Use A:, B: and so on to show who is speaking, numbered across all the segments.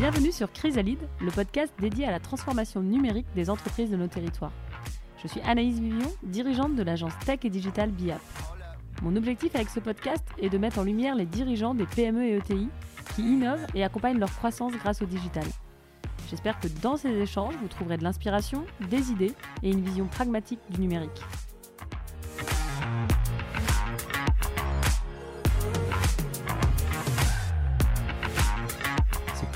A: Bienvenue sur Chrysalide, le podcast dédié à la transformation numérique des entreprises de nos territoires. Je suis Anaïs Vivion, dirigeante de l'agence Tech et Digital BIAP. Mon objectif avec ce podcast est de mettre en lumière les dirigeants des PME et ETI qui innovent et accompagnent leur croissance grâce au digital. J'espère que dans ces échanges, vous trouverez de l'inspiration, des idées et une vision pragmatique du numérique.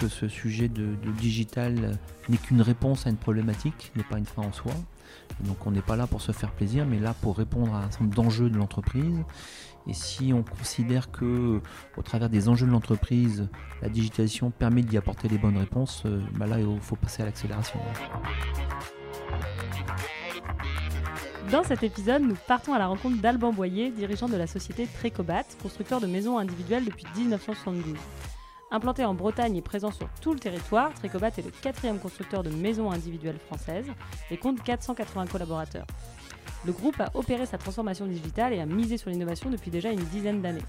B: Que ce sujet de, digital n'est qu'une réponse à une problématique, n'est pas une fin en soi. Donc on n'est pas là pour se faire plaisir, mais là pour répondre à un certain nombre d'enjeux de l'entreprise. Et si on considère que, au travers des enjeux de l'entreprise, la digitalisation permet d'y apporter les bonnes réponses, euh, bah là il faut passer à l'accélération.
A: Dans cet épisode, nous partons à la rencontre d'Alban Boyer, dirigeant de la société Trécobat, constructeur de maisons individuelles depuis 1972. Implanté en Bretagne et présent sur tout le territoire, Trécobat est le quatrième constructeur de maisons individuelles françaises et compte 480 collaborateurs. Le groupe a opéré sa transformation digitale et a misé sur l'innovation depuis déjà une dizaine d'années.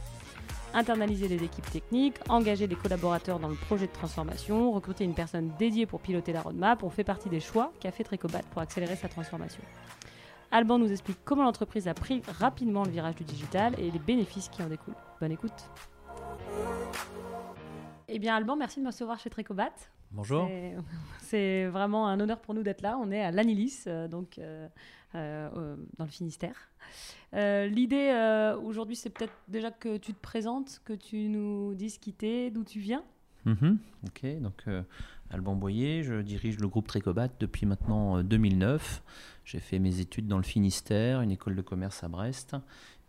A: Internaliser les équipes techniques, engager des collaborateurs dans le projet de transformation, recruter une personne dédiée pour piloter la roadmap ont fait partie des choix qu'a fait Trécobat pour accélérer sa transformation. Alban nous explique comment l'entreprise a pris rapidement le virage du digital et les bénéfices qui en découlent. Bonne écoute. Eh bien, Alban, merci de me recevoir chez Trécobat.
B: Bonjour.
A: C'est- vraiment un honneur pour nous d'être là. On est à l'Anilis, euh, donc euh, euh, dans le Finistère. L'idée aujourd'hui, c'est peut-être déjà que tu te présentes, que tu nous dises qui t'es, d'où tu viens.
B: Mhm, ok, donc Alban Boyer, je dirige le groupe Trécobat depuis maintenant euh, 2009. J'ai fait mes études dans le Finistère, une école de commerce à Brest.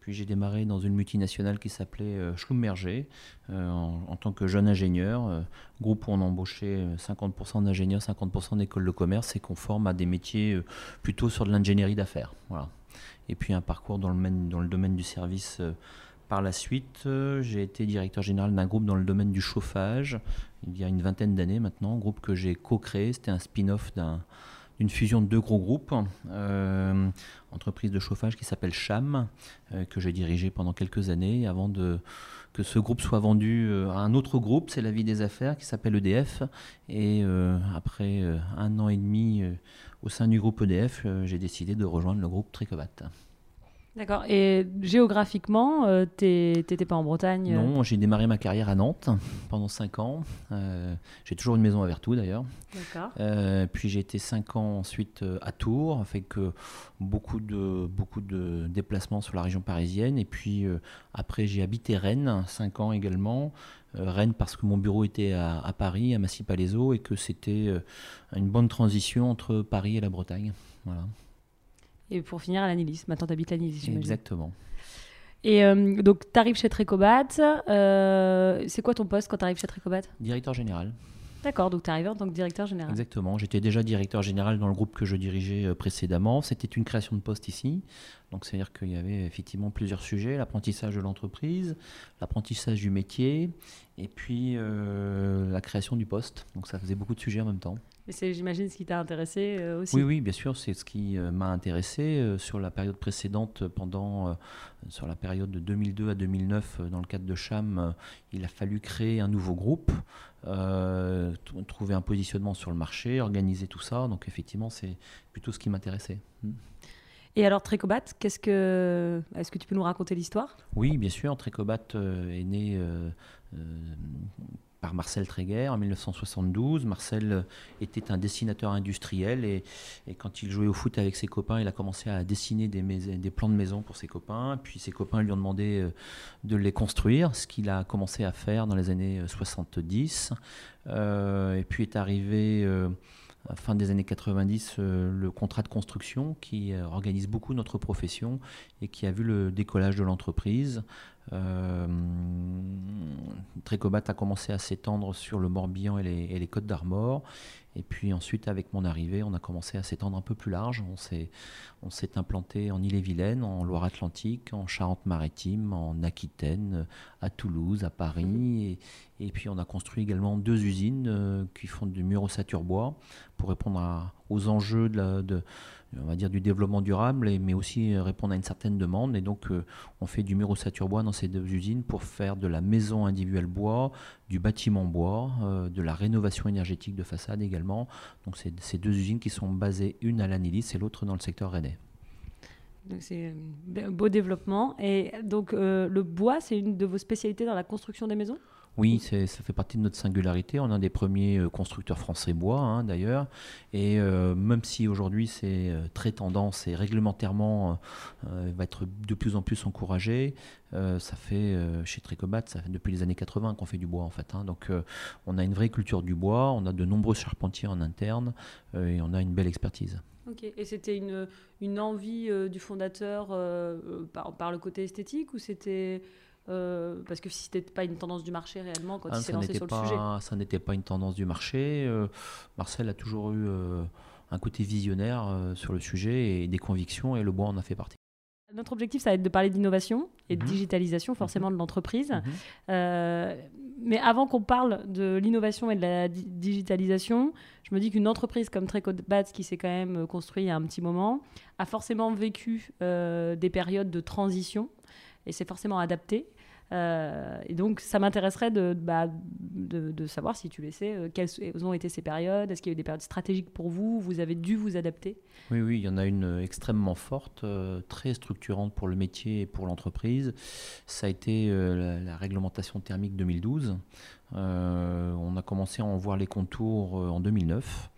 B: Puis j'ai démarré dans une multinationale qui s'appelait euh, Schlumberger euh, en, tant que jeune ingénieur. euh, groupe où on embauchait euh, 50% d'ingénieurs, 50% d'écoles de commerce et qu'on forme à des métiers plutôt sur de l'ingénierie d'affaires. Voilà. Et puis un parcours dans le, domaine- dans le domaine du service par la suite. j'ai été directeur général d'un groupe dans le domaine du chauffage il y a une vingtaine d'années maintenant, groupe que j'ai co-créé. C'était un spin-off d'un- d'une fusion de deux gros groupes, euh, entreprise de chauffage qui s'appelle Cham, euh, que j'ai dirigé pendant quelques années avant que ce groupe soit vendu euh, à un autre groupe, c'est la vie des affaires, qui s'appelle EDF. Et après un an et demi au sein du groupe EDF, j'ai décidé de rejoindre le groupe Tricobat.
A: D'accord. Et géographiquement, euh, t'étais pas en Bretagne euh,
B: Non, j'ai démarré ma carrière à Nantes pendant 5 ans. Euh, j'ai toujours une maison à Vertou d'ailleurs.
A: D'accord.
B: Euh, puis j'ai été 5 ans ensuite à Tours, avec beaucoup, de, beaucoup de déplacements sur la région parisienne. Et puis après j'ai habité Rennes, 5 ans également. Rennes parce que mon bureau était à, à Paris, à Massy-Palaiseau, et que c'était une bonne transition entre Paris et la Bretagne. Voilà,
A: Et pour finir à l'Anilis. Maintenant, t'habites à l'Anilis,
B: exactement.
A: Et euh, donc, t'arrives chez Trécobat. euh, c'est quoi ton poste quand t'arrives chez Trécobat
B: Directeur général.
A: D'accord, donc t'es arrivé en tant que directeur général.
B: Exactement. J'étais déjà directeur général dans le groupe que je dirigeais euh, précédemment. C'était une création de poste ici. Donc, c'est-à-dire qu'il y avait effectivement plusieurs sujets l'apprentissage de l'entreprise, l'apprentissage du métier, et puis euh, la création du poste. Donc, ça faisait beaucoup de sujets en même temps.
A: Mais c'est, j'imagine, ce qui t'a intéressé euh, aussi.
B: Oui, oui, bien sûr, c'est ce qui euh, m'a intéressé euh, sur la période précédente, pendant, sur la période de 2002 à 2009, euh, dans le cadre de Cham, il a fallu créer un nouveau groupe, trouver un positionnement sur le marché, organiser tout ça. Donc effectivement, c'est plutôt ce qui m'intéressait. Mm.
A: Et alors, Trécobat, qu'est-ce que... est-ce que tu peux nous raconter l'histoire?
B: Oui, bien sûr, Trécobat est né euh, euh, Marcel Tréguer en 1972. Marcel euh, était un dessinateur industriel et, quand il jouait au foot avec ses copains, il a commencé à dessiner des, plans de maison pour ses copains. Puis ses copains lui ont demandé euh, de les construire, ce qu'il a commencé à faire dans les années euh, 70. Euh, et puis est arrivé à la fin des années 90 euh, le contrat de construction qui organise beaucoup notre profession et qui a vu le décollage de l'entreprise. Euh, Trécobat a commencé à s'étendre sur le Morbihan et les, Côtes d'Armor. Et puis ensuite, avec mon arrivée, on a commencé à s'étendre un peu plus large. On s'est, implanté en Ille-et-Vilaine, en Loire-Atlantique, en Charente-Maritime, en Aquitaine, à Toulouse, à Paris. Et, puis on a construit également deux usines qui font du mur ossature bois pour répondre aux enjeux de, de on va dire du développement durable, mais aussi répondre à une certaine demande. Et donc, euh, on fait du mur ossature bois dans ces deux usines pour faire de la maison individuelle bois, du bâtiment bois, euh, de la rénovation énergétique de façade également. Donc, c'est ces deux usines qui sont basées, une à l'Anilis et l'autre dans le secteur rennais.
A: Donc c'est un beau développement. Et donc euh, le bois, c'est une de vos spécialités dans la construction des maisons?
B: Oui, ça fait partie de notre singularité. On est un des premiers euh, constructeurs français bois, hein, d'ailleurs. Et euh, même si aujourd'hui c'est euh, très tendance et réglementairement va être de plus en plus encouragé, ça fait chez Tricobat, ça fait depuis les années 80 qu'on fait du bois en fait. Hein. Donc on a une vraie culture du bois, on a de nombreux charpentiers en interne et on a une belle expertise.
A: Ok, et c'était une, une envie du fondateur par, par, le côté esthétique ou c'était euh, parce que si c'était pas une tendance du marché réellement quand il ah, s'est lancé sur
B: le
A: sujet.
B: Ça n'était pas une tendance du marché. Euh, Marcel a toujours eu euh, un côté visionnaire sur le sujet et des convictions et le bois en a fait partie.
A: Notre objectif, ça va être de parler d'innovation et de mhm. digitalisation forcément mhm. de l'entreprise. Mhm. mais avant qu'on parle de l'innovation et de la digitalisation, je me dis qu'une entreprise comme Bats, qui s'est quand même construite il y a un petit moment, a forcément vécu des périodes de transition et c'est forcément adapté. Euh, et donc, ça m'intéresserait bah, de, de, savoir si tu le sais, euh, quelles ont été ces périodes. Est-ce qu'il y a eu des périodes stratégiques pour vous Vous avez dû vous adapter?
B: Oui, oui, il y en a une extrêmement forte, euh, très structurante pour le métier et pour l'entreprise. Ça a été la, réglementation thermique 2012. on a commencé à en voir les contours en 2009.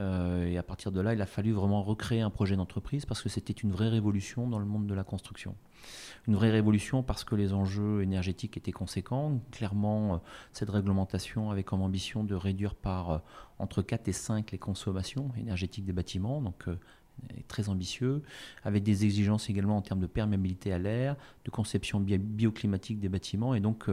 B: Et à partir de là, il a fallu vraiment recréer un projet d'entreprise parce que c'était une vraie révolution dans le monde de la construction une vraie révolution parce que les enjeux énergétiques étaient conséquents. Clairement, euh, cette réglementation avait comme ambition de réduire par euh, entre 4 et 5 les consommations énergétiques des bâtiments, euh, très ambitieux, avec des exigences également en termes de perméabilité à l'air, de conception bioclimatique des bâtiments. Et donc,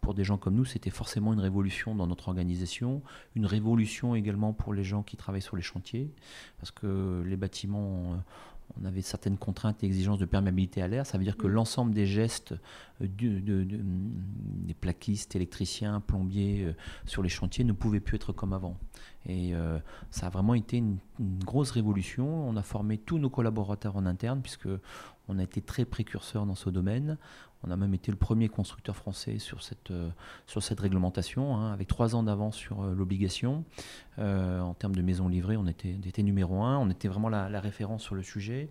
B: pour des gens comme nous, c'était forcément une révolution dans notre organisation, une révolution également pour les gens qui travaillent sur les chantiers, parce que les bâtiments on avait certaines contraintes et exigences de perméabilité à l'air. Ça veut dire que mm. l'ensemble des gestes euh, des plaquistes, électriciens, plombiers euh, sur les chantiers ne pouvaient plus être comme avant. Et euh, ça a vraiment été une, grosse révolution. On a formé tous nos collaborateurs en interne puisque on a été très précurseurs dans ce domaine. On a même été le premier constructeur français sur cette, euh, sur cette réglementation, hein, avec trois ans d'avance sur euh, l'obligation. Euh, en termes de maisons livrées, on était, était numéro un, on était vraiment la, référence sur le sujet.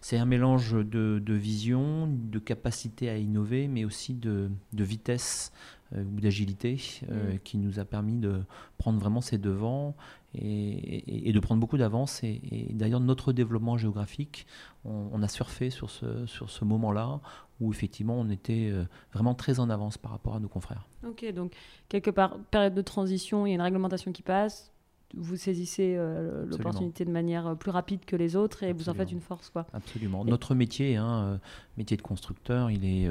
B: C'est un mélange de, de, vision, de capacité à innover, mais aussi de, de vitesse ou d'agilité mm. qui nous a permis de prendre vraiment ses devants et, de prendre beaucoup d'avance. Et, d'ailleurs, notre développement géographique, on, a surfé sur ce, sur ce moment-là où effectivement on était euh, vraiment très en avance par rapport à nos confrères.
A: Ok, donc quelque part, période de transition, il y a une réglementation qui passe, vous saisissez euh, l'opportunité de manière euh, plus rapide que les autres et vous en faites une force. Quoi.
B: Absolument. Notre métier, hein, métier de constructeur, il est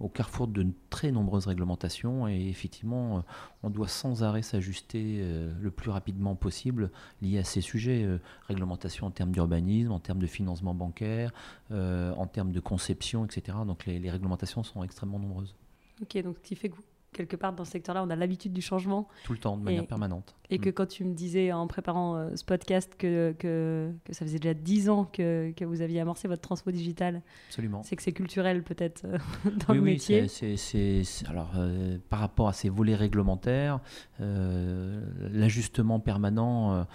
B: au carrefour de très nombreuses réglementations et effectivement, on doit sans arrêt s'ajuster le plus rapidement possible lié à ces sujets. réglementation en termes d'urbanisme, en termes de financement bancaire, en termes de conception, etc. Donc les, les réglementations sont extrêmement nombreuses.
A: Ok, donc ce qui fait que quelque part dans ce secteur-là, on a l'habitude du changement.
B: Tout le temps, de manière permanente.
A: Et que mm. quand tu me disais en préparant euh, ce podcast que, que, que, ça faisait déjà dix ans que, que, vous aviez amorcé votre transfo digital,
B: Absolument.
A: c'est que c'est culturel peut-être euh, dans le métier.
B: Oui, c'est, alors euh, par rapport à ces volets réglementaires, l'ajustement permanent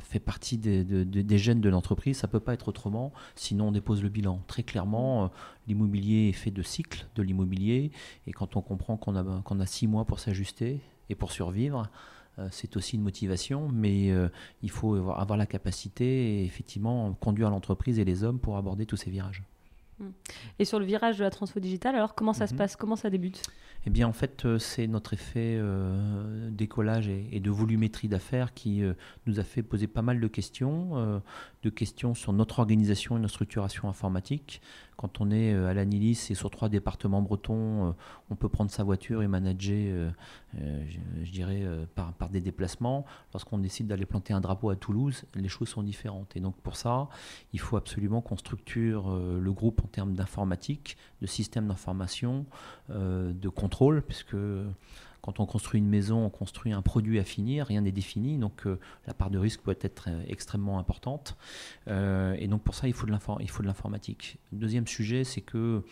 B: fait partie des, des gènes de l'entreprise. Ça peut pas être autrement, sinon on dépose le bilan. Très clairement, l'immobilier est fait de cycles de l'immobilier, et quand on comprend qu'on a, qu'on a six mois pour s'ajuster et pour survivre, euh, c'est aussi une motivation, mais euh, il faut avoir la capacité et effectivement conduire l'entreprise et les hommes pour aborder tous ces virages.
A: Et sur le virage de la transfo digitale, alors comment ça se mhm. passe? Comment ça débute?
B: Eh bien, en fait, euh, c'est notre effet euh, d'écollage et, de volumétrie d'affaires qui euh, nous a fait poser pas mal de questions, de questions sur notre organisation et notre structuration informatique. Quand on est à l'Anilis et sur trois départements bretons, on peut prendre sa voiture et manager je, dirais, par, par, des déplacements. Lorsqu'on décide d'aller planter un drapeau à Toulouse, les choses sont différentes. Et donc pour ça, il faut absolument qu'on structure le groupe en termes d'informatique, de système d'information, de contrôle, puisque quand on construit une maison, on construit un produit à finir, rien n'est défini, donc euh, la part de risque peut être euh, extrêmement importante. Euh, et donc pour ça, il faut de l'informatique. Deuxième sujet, c'est que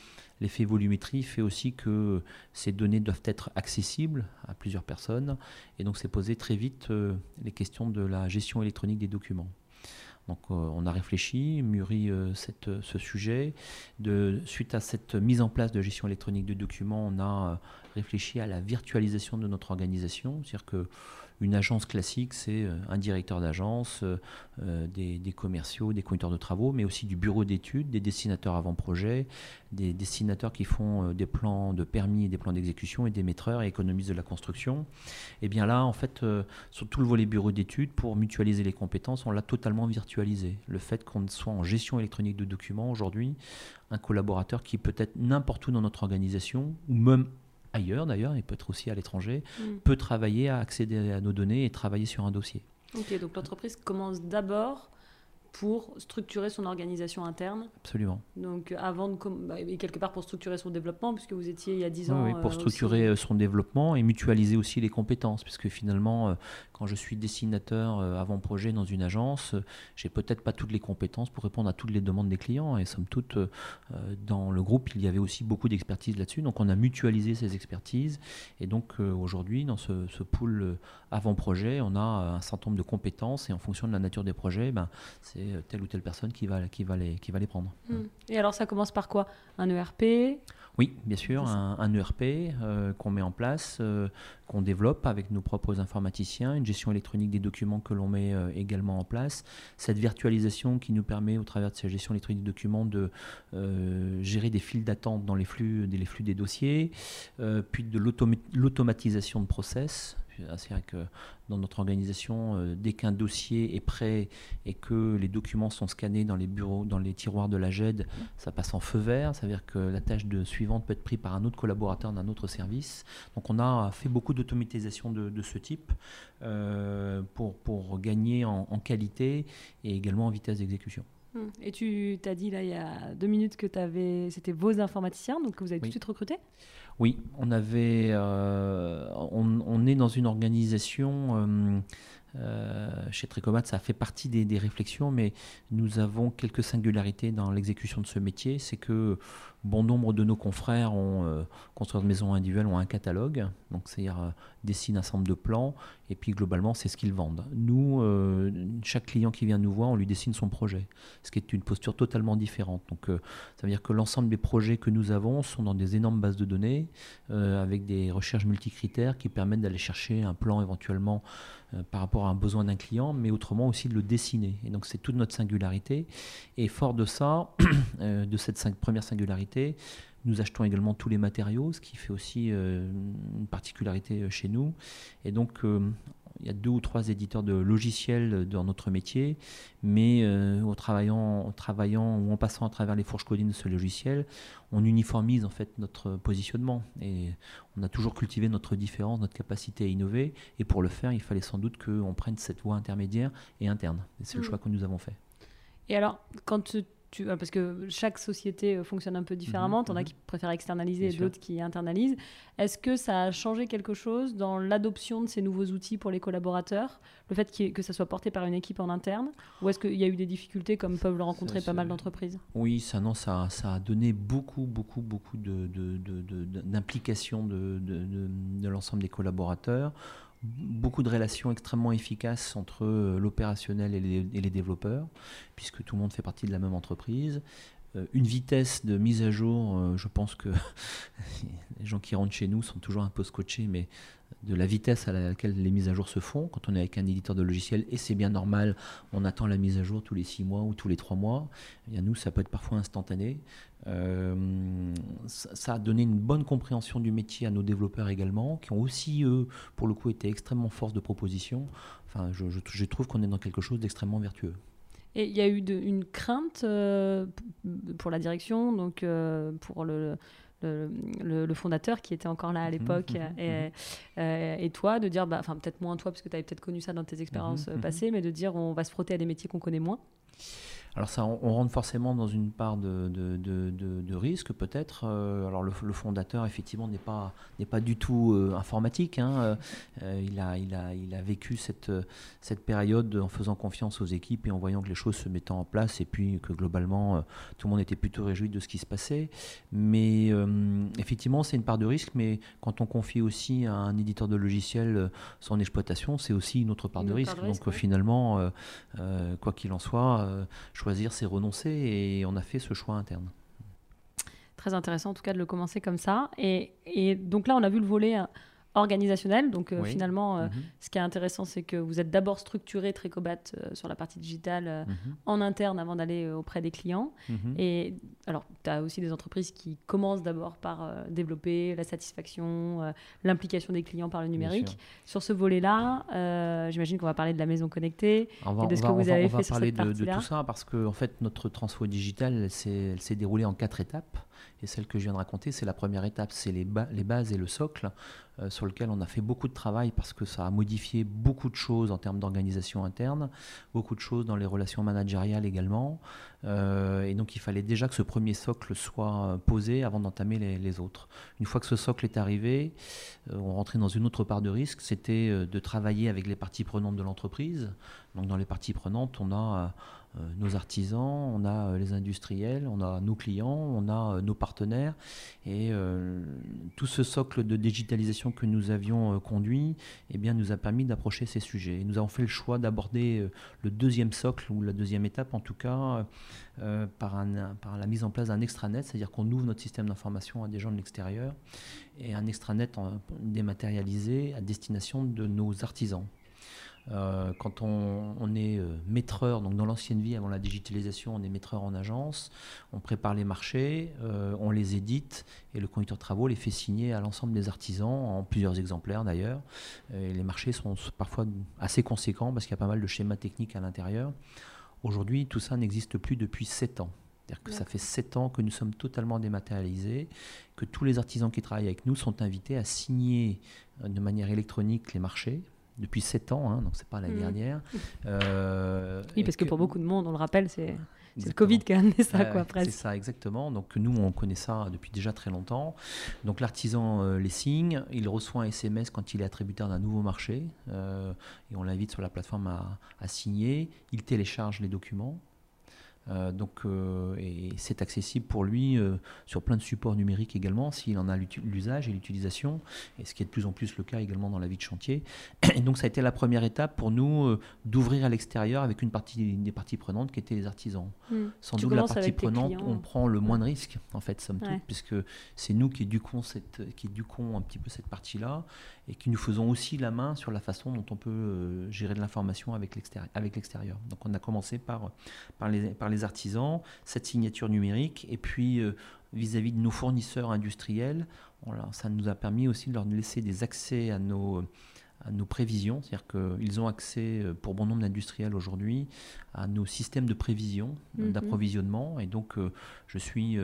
B: l'effet volumétrie fait aussi que ces données doivent être accessibles à plusieurs personnes, et donc c'est posé très vite les questions de la gestion électronique des documents. Donc on a réfléchi, mûri ce sujet. De, suite à cette mise en place de gestion électronique de documents, on a réfléchi à la virtualisation de notre organisation. C'est-à-dire que une agence classique, c'est euh, un directeur d'agence, euh, euh, des, commerciaux, des conducteurs de travaux, mais aussi du bureau d'études, des dessinateurs avant-projet, des dessinateurs qui font des plans de permis et des plans d'exécution et des maîtreurs et économisent de la construction. Et bien là, en fait, sur tout le volet bureau d'études, pour mutualiser les compétences, on l'a totalement virtualisé. Le fait qu'on soit en gestion électronique de documents aujourd'hui, un collaborateur qui peut être n'importe où dans notre organisation, ou même ailleurs d'ailleurs, il peut être aussi à l'étranger, mm. peut travailler à accéder à nos données et travailler sur un dossier.
A: Ok, donc l'entreprise commence d'abord pour structurer son organisation interne.
B: Absolument.
A: Donc avant de bah, et quelque part pour structurer son développement puisque vous étiez il y a 10 ans.
B: Oui, pour euh, structurer euh, son développement et mutualiser aussi les compétences puisque finalement euh, quand je suis dessinateur avant projet dans une agence, j'ai peut-être pas toutes les compétences pour répondre à toutes les demandes des clients et somme toute dans le groupe il y avait aussi beaucoup d'expertise là-dessus donc on a mutualisé ces expertises et donc aujourd'hui dans ce, ce pool avant projet on a un certain nombre de compétences et en fonction de la nature des projets ben, c'est euh, telle ou telle personne qui va, qui va, les, qui va les prendre.
A: Hmm. Et alors ça commence par quoi? Un ERP
B: Oui, bien sûr, un, ERP euh, qu'on met en place, euh, qu'on développe avec nos propres informaticiens, une gestion électronique des documents que l'on met également en place, cette virtualisation qui nous permet au travers de cette gestion électronique des documents de gérer des files d'attente dans les flux, les flux des dossiers, puis de l'automatisation de process, c'est vrai que dans notre organisation, euh, dès qu'un dossier est prêt et que les documents sont scannés dans les bureaux, dans les tiroirs de la GED, ça passe en feu vert. Ça veut dire que la tâche de suivante peut être prise par un autre collaborateur d'un autre service. Donc on a fait beaucoup d'automatisation de, ce type euh, pour, pour gagner en, qualité et également en vitesse d'exécution.
A: Hum. Et tu t'as dit là il y a deux minutes que c'était vos informaticiens, donc que vous avez tout de suite recruté?
B: Oui, on avait, euh, on, est dans une organisation euh, euh, chez Tricomat, ça fait partie des, réflexions, mais nous avons quelques singularités dans l'exécution de ce métier. C'est que bon nombre de nos confrères ont euh, construit de maisons individuelles ont un catalogue, donc c'est-à-dire euh, dessinent un certain de plans, et puis globalement c'est ce qu'ils vendent. Nous, euh, chaque client qui vient nous voir, on lui dessine son projet, ce qui est une posture totalement différente. Donc ça veut dire que l'ensemble des projets que nous avons sont dans des énormes bases de données, avec des recherches multicritères qui permettent d'aller chercher un plan éventuellement par rapport à un besoin d'un client, mais autrement aussi de le dessiner. Et donc c'est toute notre singularité. Et fort de ça, de cette première singularité, nous achetons également tous les matériaux, ce qui fait aussi euh, une particularité euh, chez nous. Et donc, euh, il y a deux ou trois éditeurs de logiciels dans notre métier, mais en, travaillant, travaillant ou en passant à travers les fourches codines de ce logiciel, on uniformise en fait notre positionnement. Et on a toujours cultivé notre différence, notre capacité à innover. Et pour le faire, il fallait sans doute qu'on prenne cette voie intermédiaire et interne. c'est le mmh. choix que nous avons fait.
A: Et alors, quand euh, parce que chaque société euh, fonctionne un peu différemment, mmh, t'en as mhm. qui préfèrent externaliser et d'autres qui internalisent. Est-ce que ça a changé quelque chose dans l'adoption de ces nouveaux outils pour les collaborateurs? Le fait que ça soit porté par une équipe en interne? Ou est-ce qu'il y a eu des difficultés comme peuvent le rencontrer pas mal d'entreprises?
B: Oui, ça, non, ça, ça a donné beaucoup, beaucoup, beaucoup d'implication de, de, de l'ensemble des collaborateurs beaucoup de relations extrêmement efficaces entre euh, l'opérationnel et, les, développeurs, puisque tout le monde fait partie de la même entreprise. Euh, une vitesse de mise à jour, euh, je pense que les gens qui rentrent chez nous sont toujours un peu scotchés, mais de la vitesse à laquelle les mises à jour se font quand on est avec un éditeur de logiciel, et c'est bien normal, on attend la mise à jour tous les six mois ou tous les trois mois. Et à nous, ça peut être parfois instantané. Euh, ça, a donné une bonne compréhension du métier à nos développeurs également, qui ont aussi, eux, pour le coup, été extrêmement force de proposition. Enfin, je, je, trouve qu'on est dans quelque chose d'extrêmement vertueux.
A: Et il y a eu une crainte euh, pour la direction, donc euh, pour le, le, fondateur qui était encore là à mhm, l'époque, mhm, et, mhm. et, toi, de dire, bah, enfin peut-être moins toi, parce que tu avais peut-être connu ça dans tes expériences passées, mais de dire on va se frotter à des métiers qu'on connaît moins.
B: Alors ça, on, rentre forcément dans une part de, de, risque peut-être. Euh, alors le, fondateur effectivement n'est pas n'est pas du tout euh, informatique. Hein. Euh, il a il a il a vécu cette cette période en faisant confiance aux équipes et en voyant que les choses se mettaient en place et puis que globalement tout le monde était plutôt réjoui de ce qui se passait. Mais effectivement c'est une part de risque. Mais quand on confie aussi à un éditeur de logiciel son exploitation, c'est aussi une autre part de risque. Donc finalement, quoi qu'il en soit, je choisir, c'est renoncer et on a fait ce choix interne.
A: Très intéressant en tout cas de le commencer comme ça. Et, et donc là, on a vu le volet organisationnel. Donc euh, finalement, euh, mhm. ce qui est intéressant, c'est que vous êtes d'abord structuré Tricobat euh, sur la partie digitale mhm. en interne avant d'aller auprès des clients. Mhm. Et alors, tu as aussi des entreprises qui commencent d'abord par développer la satisfaction, l'implication des clients par le numérique. Sur ce volet-là, j'imagine qu'on va parler de la maison connectée
B: et de ce que vous avez fait sur cette partie-là. On va parler de, tout ça parce que en fait, notre transfo digital, elle s'est déroulée en quatre étapes. Et celle que je viens de raconter, c'est la première étape, c'est les, bases et le socle euh, sur lequel on a fait beaucoup de travail parce que ça a modifié beaucoup de choses en termes d'organisation interne, beaucoup de choses dans les relations managériales également. Euh, et donc il fallait déjà que ce premier socle soit euh, posé avant d'entamer les, autres. Une fois que ce socle est arrivé, on rentrait dans une autre part de risque, c'était de travailler avec les parties prenantes de l'entreprise. Donc dans les parties prenantes, on a nos artisans, on a euh, les industriels, on a nos clients, on a euh, nos partenaires. Et tout ce socle de digitalisation que nous avions conduit eh bien, nous a permis d'approcher ces sujets. Et nous avons fait le choix d'aborder le deuxième socle, ou la deuxième étape en tout cas, par la mise en place d'un extranet, c'est-à-dire qu'on ouvre notre système d'information à des gens de l'extérieur, et un extranet dématérialisé à destination de nos artisans. Euh, quand on, est euh, maîtreur, donc dans l'ancienne vie, avant la digitalisation, on est maîtreur en agence, on prépare les marchés, euh, on les édite et le conducteur de travaux les fait signer à l'ensemble des artisans, en plusieurs exemplaires d'ailleurs. les marchés sont parfois assez conséquents parce qu'il y a pas mal de schémas techniques à l'intérieur. Aujourd'hui, tout ça n'existe plus depuis 7 ans. C'est-à-dire que ça fait 7 ans que nous sommes totalement dématérialisés, que tous les artisans qui travaillent avec nous sont invités à signer de manière électronique les marchés, depuis 7 ans, hein, donc c'est pas l'année mmh. dernière.
A: Euh, oui, parce que, pour beaucoup de monde, on le rappelle, c'est le Covid qui a amené ça, quoi, presque.
B: C'est ça, exactement. Donc nous, on connaît ça depuis déjà très longtemps. Donc l'artisan euh, les signe, il reçoit un SMS quand il est attributaire d'un nouveau marché, euh, et on l'invite sur la plateforme à, à signer. Il télécharge les documents, euh, donc, euh, et c'est accessible pour lui euh, sur plein de supports numériques également, s'il en a l'usage et l'utilisation, et ce qui est de plus en plus le cas également dans la vie de chantier. Et donc, ça a été la première étape pour nous d'ouvrir à l'extérieur avec une partie des parties prenantes qui étaient les artisans. Hmm. Sans doute la partie prenante, on prend le moins de risques, en fait, somme toute, puisque c'est nous qui éduquons, cette, qui éduquons un petit peu cette partie-là, et qui nous faisons aussi la main sur la façon dont on peut gérer de l'information avec l'extérieur. Donc, on a commencé par, par les, par les les artisans, cette signature numérique, et puis euh, vis-à-vis de nos fournisseurs industriels, ça nous a permis aussi de leur laisser des accès à nos, à nos prévisions, c'est-à-dire qu'ils ont accès, euh, pour bon nombre d'industriels aujourd'hui, à nos systèmes de prévision, mhm. d'approvisionnement, et donc euh, je suis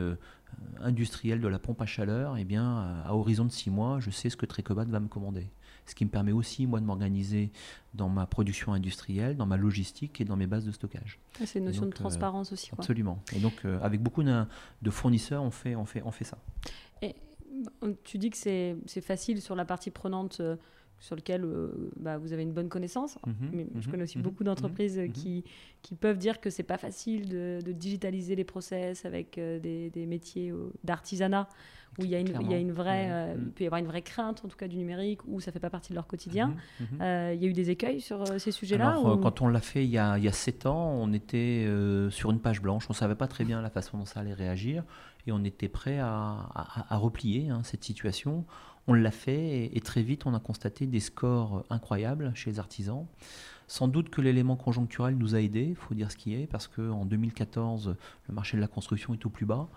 B: industriel de la pompe à chaleur, et bien à, horizon de six mois, je sais ce que Trecobat va me commander ce qui me permet aussi, moi, de m'organiser dans ma production industrielle, dans ma logistique et dans mes bases de stockage.
A: C'est une notion de euh, transparence aussi.
B: Absolument. Et donc, euh, avec beaucoup de fournisseurs, on fait, on fait, on fait ça.
A: Et tu dis que c'est facile sur la partie prenante euh, sur lequel bah, vous avez une bonne connaissance. Mhm, mais je mhm, connais aussi mhm, beaucoup d'entreprises qui, qui peuvent dire que c'est pas facile de, digitaliser les process avec des, des, métiers d'artisanat où il y a une, il y a une vraie, euh, il peut y avoir une vraie crainte en tout cas du numérique, où ça fait pas partie de leur quotidien. Mhm, mhm. Euh, il y a eu des écueils sur euh, ces sujets-là
B: Quand on l'a fait il y, a, il y a 7 ans, on était sur une page blanche, on savait pas très bien la façon dont ça allait réagir, et on était prêt à, à, replier hein, cette situation. On l'a fait, et, très vite, on a constaté des scores incroyables chez les artisans. Sans doute que l'élément conjoncturel nous a aidés, il faut dire ce qui est, parce qu'en 2014, le marché de la construction est au plus bas.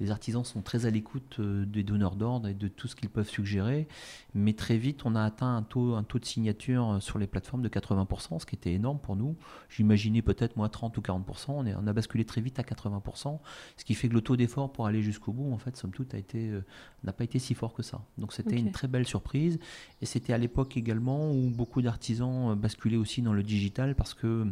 B: Les artisans sont très à l'écoute des donneurs d'ordre et de tout ce qu'ils peuvent suggérer. Mais très vite, on a atteint un taux, un taux de signature sur les plateformes de 80%, ce qui était énorme pour nous. J'imaginais peut-être moins 30 ou 40%. On, est, on a basculé très vite à 80%, ce qui fait que le taux d'effort pour aller jusqu'au bout, en fait, somme toute, n'a pas été si fort que ça. Donc c'était une très belle surprise. Et c'était à l'époque également où beaucoup d'artisans basculaient aussi dans le digital parce que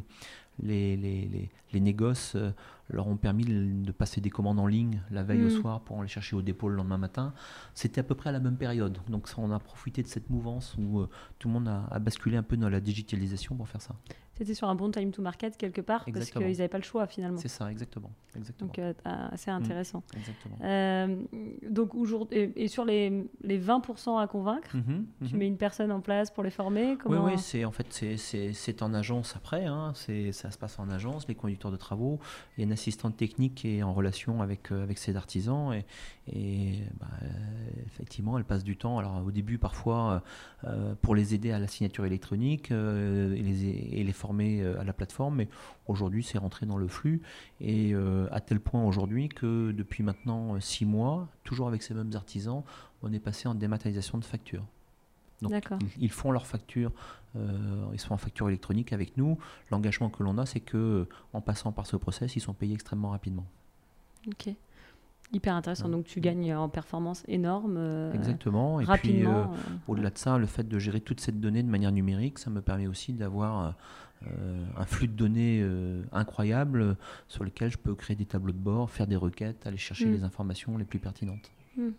B: les, les, les, négoces euh, leur ont permis de passer des commandes en ligne la veille au mm. soir pour les chercher au dépôt le lendemain matin. C'était à peu près à la même période. Donc on a profité de cette mouvance où euh, tout le monde a, basculé un peu dans la digitalisation pour faire ça.
A: C'était sur un bon time to market quelque part parce qu'ils n'avaient pas le choix finalement.
B: C'est ça, exactement. exactement.
A: Donc euh, assez mm. intéressant.
B: exactement.
A: donc aujourd'hui, et, sur les, les 20% à convaincre, mm-hmm, tu mm-hmm. mets une personne en place pour les former
B: Comment... Oui, oui c'est en fait c'est en agence après. Hein, ça se passe en agence, les de travaux. Il y a une assistante technique qui est en relation avec, euh, avec ces artisans et, et bah, effectivement, elle passe du temps. Alors au début, parfois, euh, pour les aider à la signature électronique euh, et, les, et, les, former à la plateforme, mais aujourd'hui, c'est rentré dans le flux et à tel point aujourd'hui que depuis maintenant six mois, toujours avec ces mêmes artisans, on est passé en dématérialisation de factures. Donc, ils, font leurs factures, euh, ils sont en facture électronique avec nous. L'engagement que l'on a, c'est que euh, en passant par ce process, ils sont payés extrêmement rapidement.
A: Ok. Hyper intéressant. Donc tu gagnes en performance énorme.
B: Euh, Exactement. Et puis au-delà de ça, le fait de gérer toute cette donnée de manière numérique, ça me permet aussi d'avoir un flux de données incroyable sur lequel je peux créer des tableaux de bord, faire des requêtes, aller chercher mm. les informations les plus pertinentes. Mm.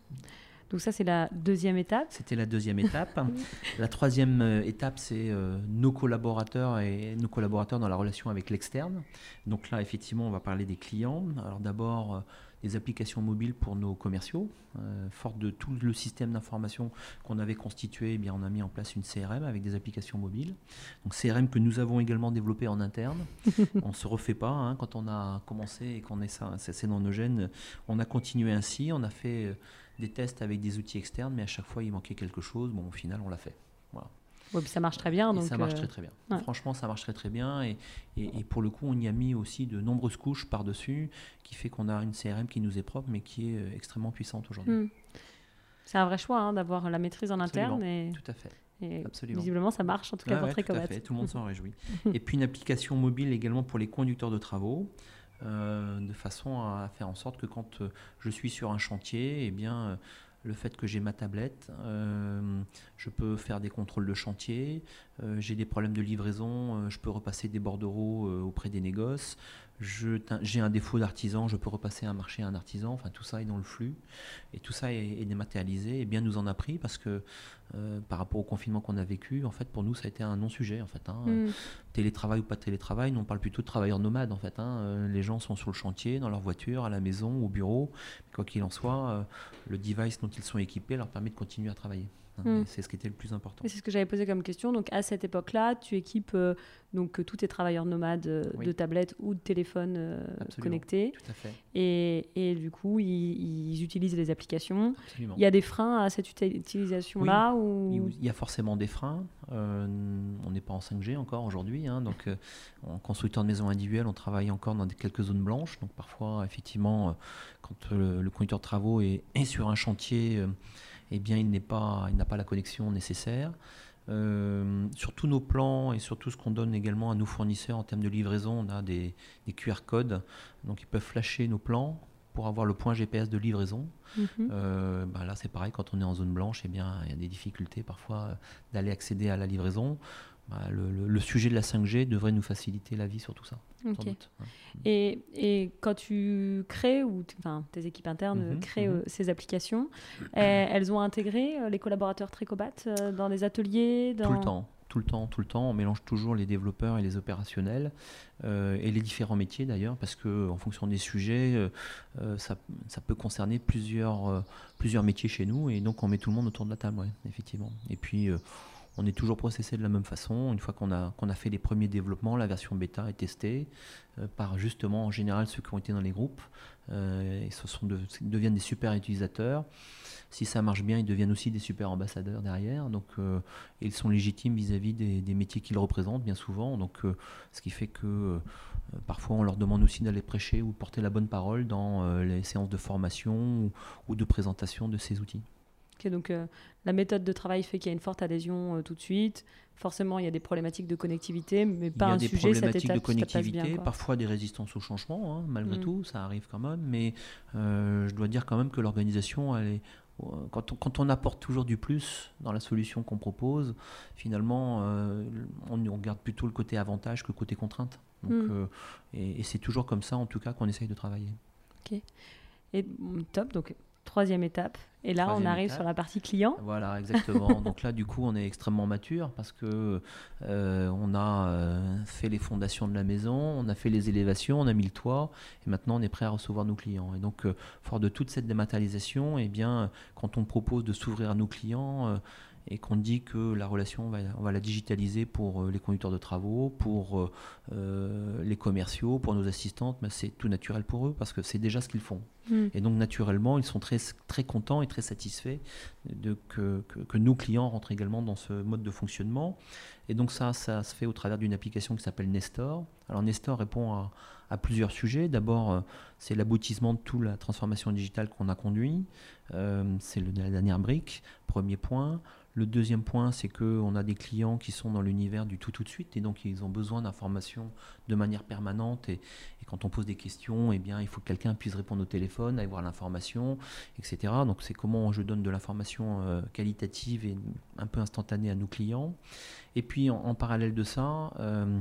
A: Donc ça, c'est la deuxième étape.
B: C'était la deuxième étape. la troisième euh, étape, c'est euh, nos collaborateurs et nos collaborateurs dans la relation avec l'externe. Donc là, effectivement, on va parler des clients. Alors d'abord, euh, des applications mobiles pour nos commerciaux. fort de tout le système d'information qu'on avait constitué, eh bien, on a mis en place une CRM avec des applications mobiles. Donc CRM que nous avons également développé en interne. on ne se refait pas. Hein. quand on a commencé et qu'on est ça, c'est dans nos gènes, on a continué ainsi. On a fait des tests avec des outils externes, mais à chaque fois il manquait quelque chose. Bon, au final, on l'a fait. Voilà.
A: puis ça marche très bien. Donc
B: ça marche euh, très très bien. Franchement, ça marche très très bien. Et, et, pour le coup, on y a mis aussi de nombreuses couches par-dessus, qui fait qu'on a une CRM qui nous est propre, mais qui est euh, extrêmement puissante aujourd'hui. Hmm.
A: C'est un vrai choix hein, d'avoir la maîtrise en interne. Et...
B: Tout à fait.
A: Et Absolument. Visiblement, ça marche, en tout cas pour
B: Tout
A: à
B: fait, tout le monde s'en réjouit. et puis une application mobile également pour les conducteurs de travaux. Euh, de façon à faire en sorte que quand je suis sur un chantier, eh bien, le fait que j'ai ma tablette, euh, je peux faire des contrôles de chantier, euh, j'ai des problèmes de livraison, euh, je peux repasser des bordereaux auprès des négoces, j'ai un défaut d'artisan, je peux repasser un marché à un artisan, enfin tout ça est dans le flux et tout ça est, dématérialisé et bien nous en a pris parce que par rapport au confinement qu'on a vécu, en fait pour nous ça a été un non-sujet en fait. Hein. Mm. Télétravail ou pas télétravail, nous on parle plutôt de travailleurs nomades en fait. Hein. Les gens sont sur le chantier, dans leur voiture, à la maison, au bureau. Quoi qu'il en soit, le device dont ils sont équipés leur permet de continuer à travailler. Hmm. C'est ce qui était le plus important.
A: C'est ce que j'avais posé comme question. Donc à cette époque-là, tu équipes euh, donc tous tes travailleurs nomades euh, de tablettes ou de téléphones euh, connectés.
B: Tout à fait.
A: Et, et du coup, ils, utilisent les applications. Il y a des freins à cette utilisation-là ou...
B: Il y a forcément des freins. on n'est pas en 5G encore aujourd'hui. Hein, donc en constructeur de maisons individuelles, on travaille encore dans des, quelques zones blanches. Donc parfois, effectivement, quand le, conducteur de travaux est, est sur un chantier eh bien, il pas, n'a pas la connexion nécessaire. Euh, sur tous nos plans et sur tout ce qu'on donne également à nos fournisseurs en termes de livraison, on a des, QR codes, donc ils peuvent flasher nos plans pour avoir le point GPS de livraison. Mhm. Euh, bah là, c'est pareil, quand on est en zone blanche, eh bien, il y a des difficultés parfois d'aller accéder à la livraison. Bah, le, sujet de la 5G devrait nous faciliter la vie sur tout ça.
A: Et, quand tu crées, ou enfin, tes équipes internes mhm, créent mhm. Euh, ces applications, elles ont intégré euh, les collaborateurs Tricobat euh, dans des ateliers
B: Tout le temps tout le temps, tout le temps. On mélange toujours les développeurs et les opérationnels et les différents métiers d'ailleurs, parce que en fonction des sujets, ça, ça, peut concerner plusieurs, plusieurs métiers chez nous, et donc on met tout le monde autour de la table, ouais, effectivement. Et puis on est toujours processé de la même façon. Une fois qu'on a, a fait les premiers développements, la version bêta est testée par justement en général ceux qui ont été dans les groupes. ils deviennent des super utilisateurs si ça marche bien, ils deviennent aussi des super ambassadeurs derrière. Donc, euh, ils sont légitimes vis-à-vis des, métiers qu'ils représentent bien souvent. Donc, euh, ce qui fait que euh, parfois on leur demande aussi d'aller prêcher ou porter la bonne parole dans les séances de formation ou, de présentation de ces outils.
A: Donc la méthode de travail fait qu'il y a une forte adhésion tout de suite. Forcément, il y a des problématiques de connectivité, mais pas un sujet. Il y a des problématiques
B: de connectivité, parfois des résistances au changement, hein, malgré mm. tout, ça arrive quand même. Mais je dois dire quand même que l'organisation, elle est, quand on, apporte toujours du plus dans la solution qu'on propose, finalement, euh, on, on, regarde plutôt le côté avantage que le côté contrainte. Hmm. Euh, et, c'est toujours comme ça, en tout cas, qu'on essaye de travailler.
A: Ok. Et top. Donc, troisième étape. Et là, on arrive sur la partie client.
B: Voilà, exactement. Donc là, du coup, on est extrêmement mature parce que euh, on a euh, fait les fondations de la maison, on a fait les élévations, on a mis le toit, et maintenant on est prêt à recevoir nos clients. Et donc, euh, fort de toute cette dématérialisation, et eh bien, quand on propose de s'ouvrir à nos clients, et qu'on dit que la relation, on va, on va, la digitaliser pour euh, les conducteurs de travaux, pour euh, euh, les commerciaux, pour nos assistantes, mais c'est tout naturel pour eux parce que c'est déjà ce qu'ils font. Hmm. Et donc naturellement, ils sont très, très contents et très satisfaits de que, que, nos clients rentrent également dans ce mode de fonctionnement. Et donc ça, ça se fait au travers d'une application qui s'appelle Nestor. Alors Nestor répond à, plusieurs sujets. D'abord, c'est l'aboutissement de toute la transformation digitale qu'on a conduit. c'est la dernière brique, premier point. Le deuxième point, c'est qu'on a des clients qui sont dans l'univers du tout tout de suite et donc ils ont besoin d'informations de manière permanente et, quand on pose des questions, eh bien, il faut que quelqu'un puisse répondre au téléphone, aller voir l'information, etc. Donc c'est comment je donne de l'information euh, qualitative et un peu instantanée à nos clients. Et puis en, parallèle de ça, euh,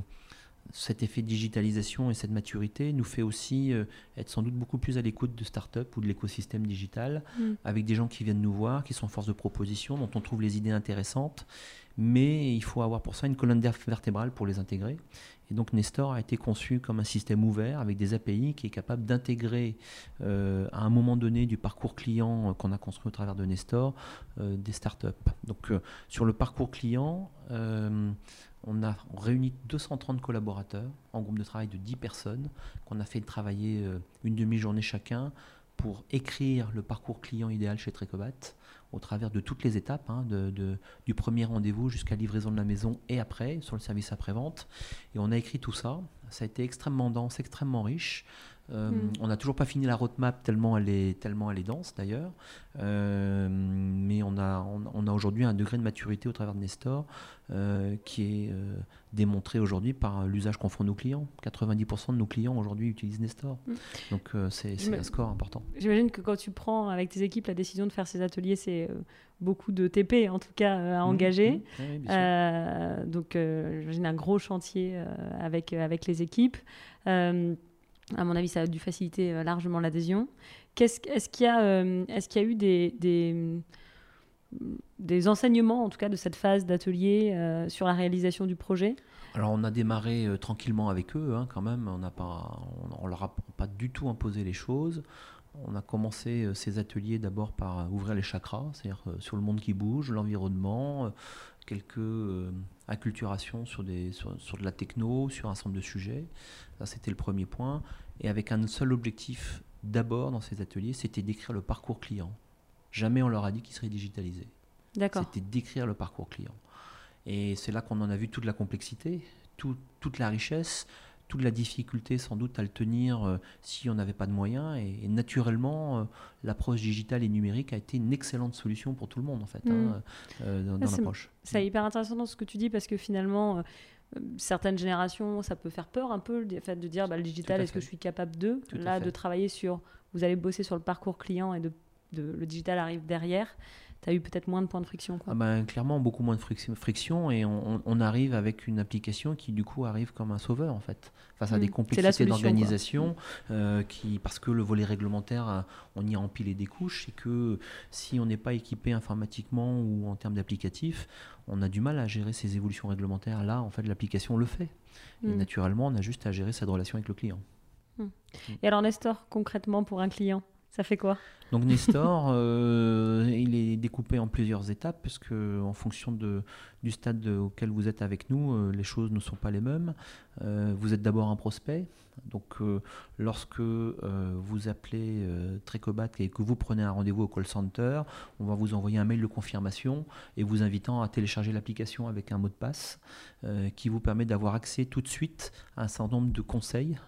B: cet effet de digitalisation et cette maturité nous fait aussi euh, être sans doute beaucoup plus à l'écoute de start-up ou de l'écosystème digital, mm. avec des gens qui viennent nous voir, qui sont force de proposition, dont on trouve les idées intéressantes, mais il faut avoir pour ça une colonne vertébrale pour les intégrer. Et donc Nestor a été conçu comme un système ouvert avec des API qui est capable d'intégrer euh, à un moment donné du parcours client euh, qu'on a construit au travers de Nestor des startups. Donc sur le parcours client, on a réuni 230 collaborateurs en groupe de travail de 10 personnes qu'on a fait travailler euh, une demi-journée chacun pour écrire le parcours client idéal chez Trecobat au travers de toutes les étapes, hein, du premier rendez-vous jusqu'à livraison de la maison et après, sur le service après-vente. Et on a écrit tout ça. Ça a été extrêmement dense, extrêmement riche. Euh, hmm. On n'a toujours pas fini la roadmap tellement elle est, tellement elle est dense d'ailleurs. Euh, mais on a, on, a aujourd'hui un degré de maturité au travers de Nestor euh, qui est démontré aujourd'hui par l'usage qu'en font nos clients. 90% de nos clients aujourd'hui utilisent Nestor. Hmm. Donc c'est un score important.
A: J'imagine que quand tu prends avec tes équipes la décision de faire ces ateliers, c'est beaucoup de TP en tout cas à hmm. engager. donc j'imagine un gros chantier avec, avec les équipes. À mon avis, ça a dû faciliter euh, largement l'adhésion. Est-ce qu'il y, euh, est y, a eu des, des, enseignements, en tout cas, de cette phase d'atelier euh, sur la réalisation du projet?
B: Alors on a démarré tranquillement avec eux hein, quand même, on n'a pas, on, leur a pas du tout imposé les choses. On a commencé ces ateliers d'abord par ouvrir les chakras, c'est-à-dire sur le monde qui bouge, l'environnement, quelques acculturations sur, des, sur, sur, de la techno, sur un ensemble de sujets. Ça, c'était le premier point. Et avec un seul objectif, d'abord, dans ces ateliers, c'était d'écrire le parcours client. Jamais on leur a dit qu'il serait digitalisé.
A: D'accord.
B: C'était d'écrire le parcours client. Et c'est là qu'on en a vu toute la complexité, toute la richesse, toute la difficulté sans doute à le tenir euh, si on n'avait pas de moyens. Et, naturellement, euh, l'approche digitale et numérique a été une excellente solution pour tout le monde en fait, hein, mm. euh, dans, dans l'approche.
A: C'est hyper intéressant dans ce que tu dis parce que finalement, certaines générations, ça peut faire peur un peu, le fait de dire bah, le digital, est-ce que je suis capable de Là, de travailler sur, vous allez bosser sur le parcours client et de, le digital arrive derrière tu as eu peut-être moins de points de friction
B: Ah ben, Clairement, beaucoup moins de friction et on, arrive avec une application qui, du coup, arrive comme un sauveur, en fait, face à des mm. complexités d'organisation, euh, qui parce que le volet réglementaire, euh, on y a empilé des couches et que si on n'est pas équipé informatiquement ou en termes d'applicatifs, on a du mal à gérer ces évolutions réglementaires. Là, en fait, l'application le fait. Et mm. naturellement, on a juste à gérer cette relation avec le client.
A: Mm. Et alors, Nestor, concrètement, pour un client, ça fait quoi?
B: Donc Nestor, euh, il est découpé en plusieurs étapes, parce en fonction du stade auquel vous êtes avec nous, euh, les choses ne sont pas les mêmes. Euh, vous êtes d'abord un prospect, donc lorsque vous appelez Trecobat et que vous prenez un rendez-vous au call center, on va vous envoyer un mail de confirmation et vous invitant à télécharger l'application avec un mot de passe qui vous permet d'avoir accès tout de suite à un certain nombre de conseils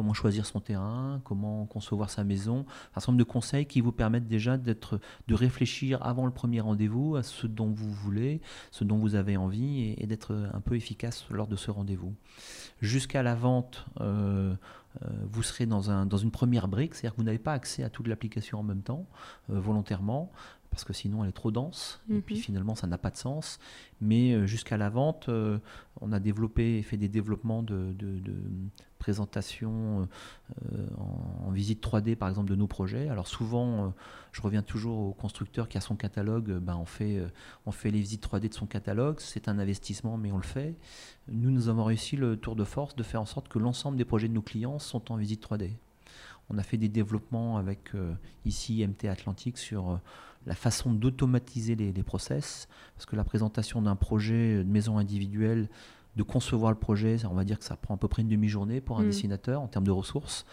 B: comment choisir son terrain, comment concevoir sa maison, un certain nombre de conseils qui vous permettent déjà de réfléchir avant le premier rendez-vous à ce dont vous voulez, ce dont vous avez envie et, d'être un peu efficace lors de ce rendez-vous. Jusqu'à la vente, euh, euh, vous serez dans une première brique, c'est-à-dire que vous n'avez pas accès à toute l'application en même temps, euh, volontairement parce que sinon elle est trop dense, et puis mhm. finalement ça n'a pas de sens. Mais jusqu'à la vente, on a développé et fait des développements de, présentation euh, en, visite 3D par exemple de nos projets. Alors souvent, euh, je reviens toujours au constructeur qui a son catalogue, ben on, fait, euh, on fait les visites 3D de son catalogue, c'est un investissement mais on le fait. Nous, nous avons réussi le tour de force de faire en sorte que l'ensemble des projets de nos clients sont en visite 3D. On a fait des développements avec ici MT Atlantique sur la façon d'automatiser les, les, process, parce que la présentation d'un projet de maison individuelle de concevoir le projet, on va dire que ça prend à peu près une demi-journée pour un mm. dessinateur en termes de ressources.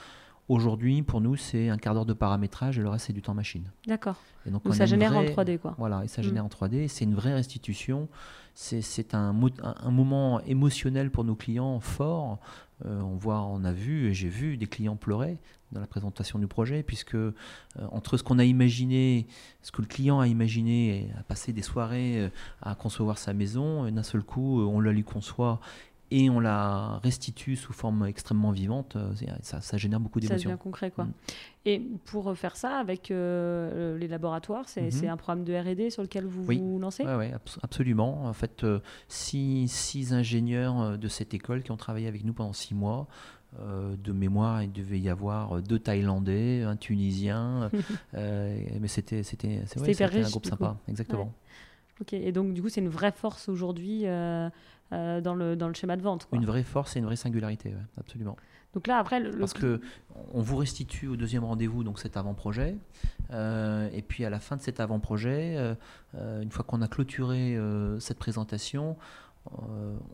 B: Aujourd'hui, pour nous, c'est un quart d'heure de paramétrage et le reste, c'est du temps machine.
A: D'accord. Et donc, ça génère en 3D, quoi.
B: Voilà, et ça génère en 3D. C'est une vraie restitution. C'est un, un, moment émotionnel pour nos clients fort. Euh, on voit, on a vu, et j'ai vu des clients pleurer dans la présentation du projet, puisque euh, entre ce qu'on a imaginé, ce que le client a imaginé, a passé des soirées euh, à concevoir sa maison, d'un seul coup, on la lui conçoit et on la restitue sous forme extrêmement vivante, euh, ça, génère beaucoup d'émotions.
A: Ça devient concret, quoi. Mm. Et pour faire ça avec euh, les laboratoires, mm-hmm. c'est un programme de R&D sur lequel vous vous lancez?
B: Oui, absolument. En fait, euh, six, six, ingénieurs de cette école qui ont travaillé avec nous pendant six mois. de mémoire, il devait y avoir deux Thaïlandais, un Tunisien, mais c'était c'était un groupe sympa, exactement.
A: Ok, et donc du coup c'est une vraie force aujourd'hui euh, dans, le, dans le schéma de vente.
B: Une vraie force et une vraie singularité, absolument.
A: Donc là, après,
B: Parce que on vous restitue au deuxième rendez-vous donc cet avant-projet, euh, et puis à la fin de cet avant-projet, euh, une fois qu'on a clôturé cette présentation,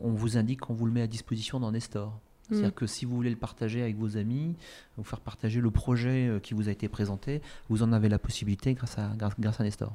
B: on vous indique qu'on vous le met à disposition dans Nestor. Mm. C'est-à-dire que si vous voulez le partager avec vos amis, vous faire partager le projet qui vous a été présenté, vous en avez la possibilité grâce à, grâce, à Nestor.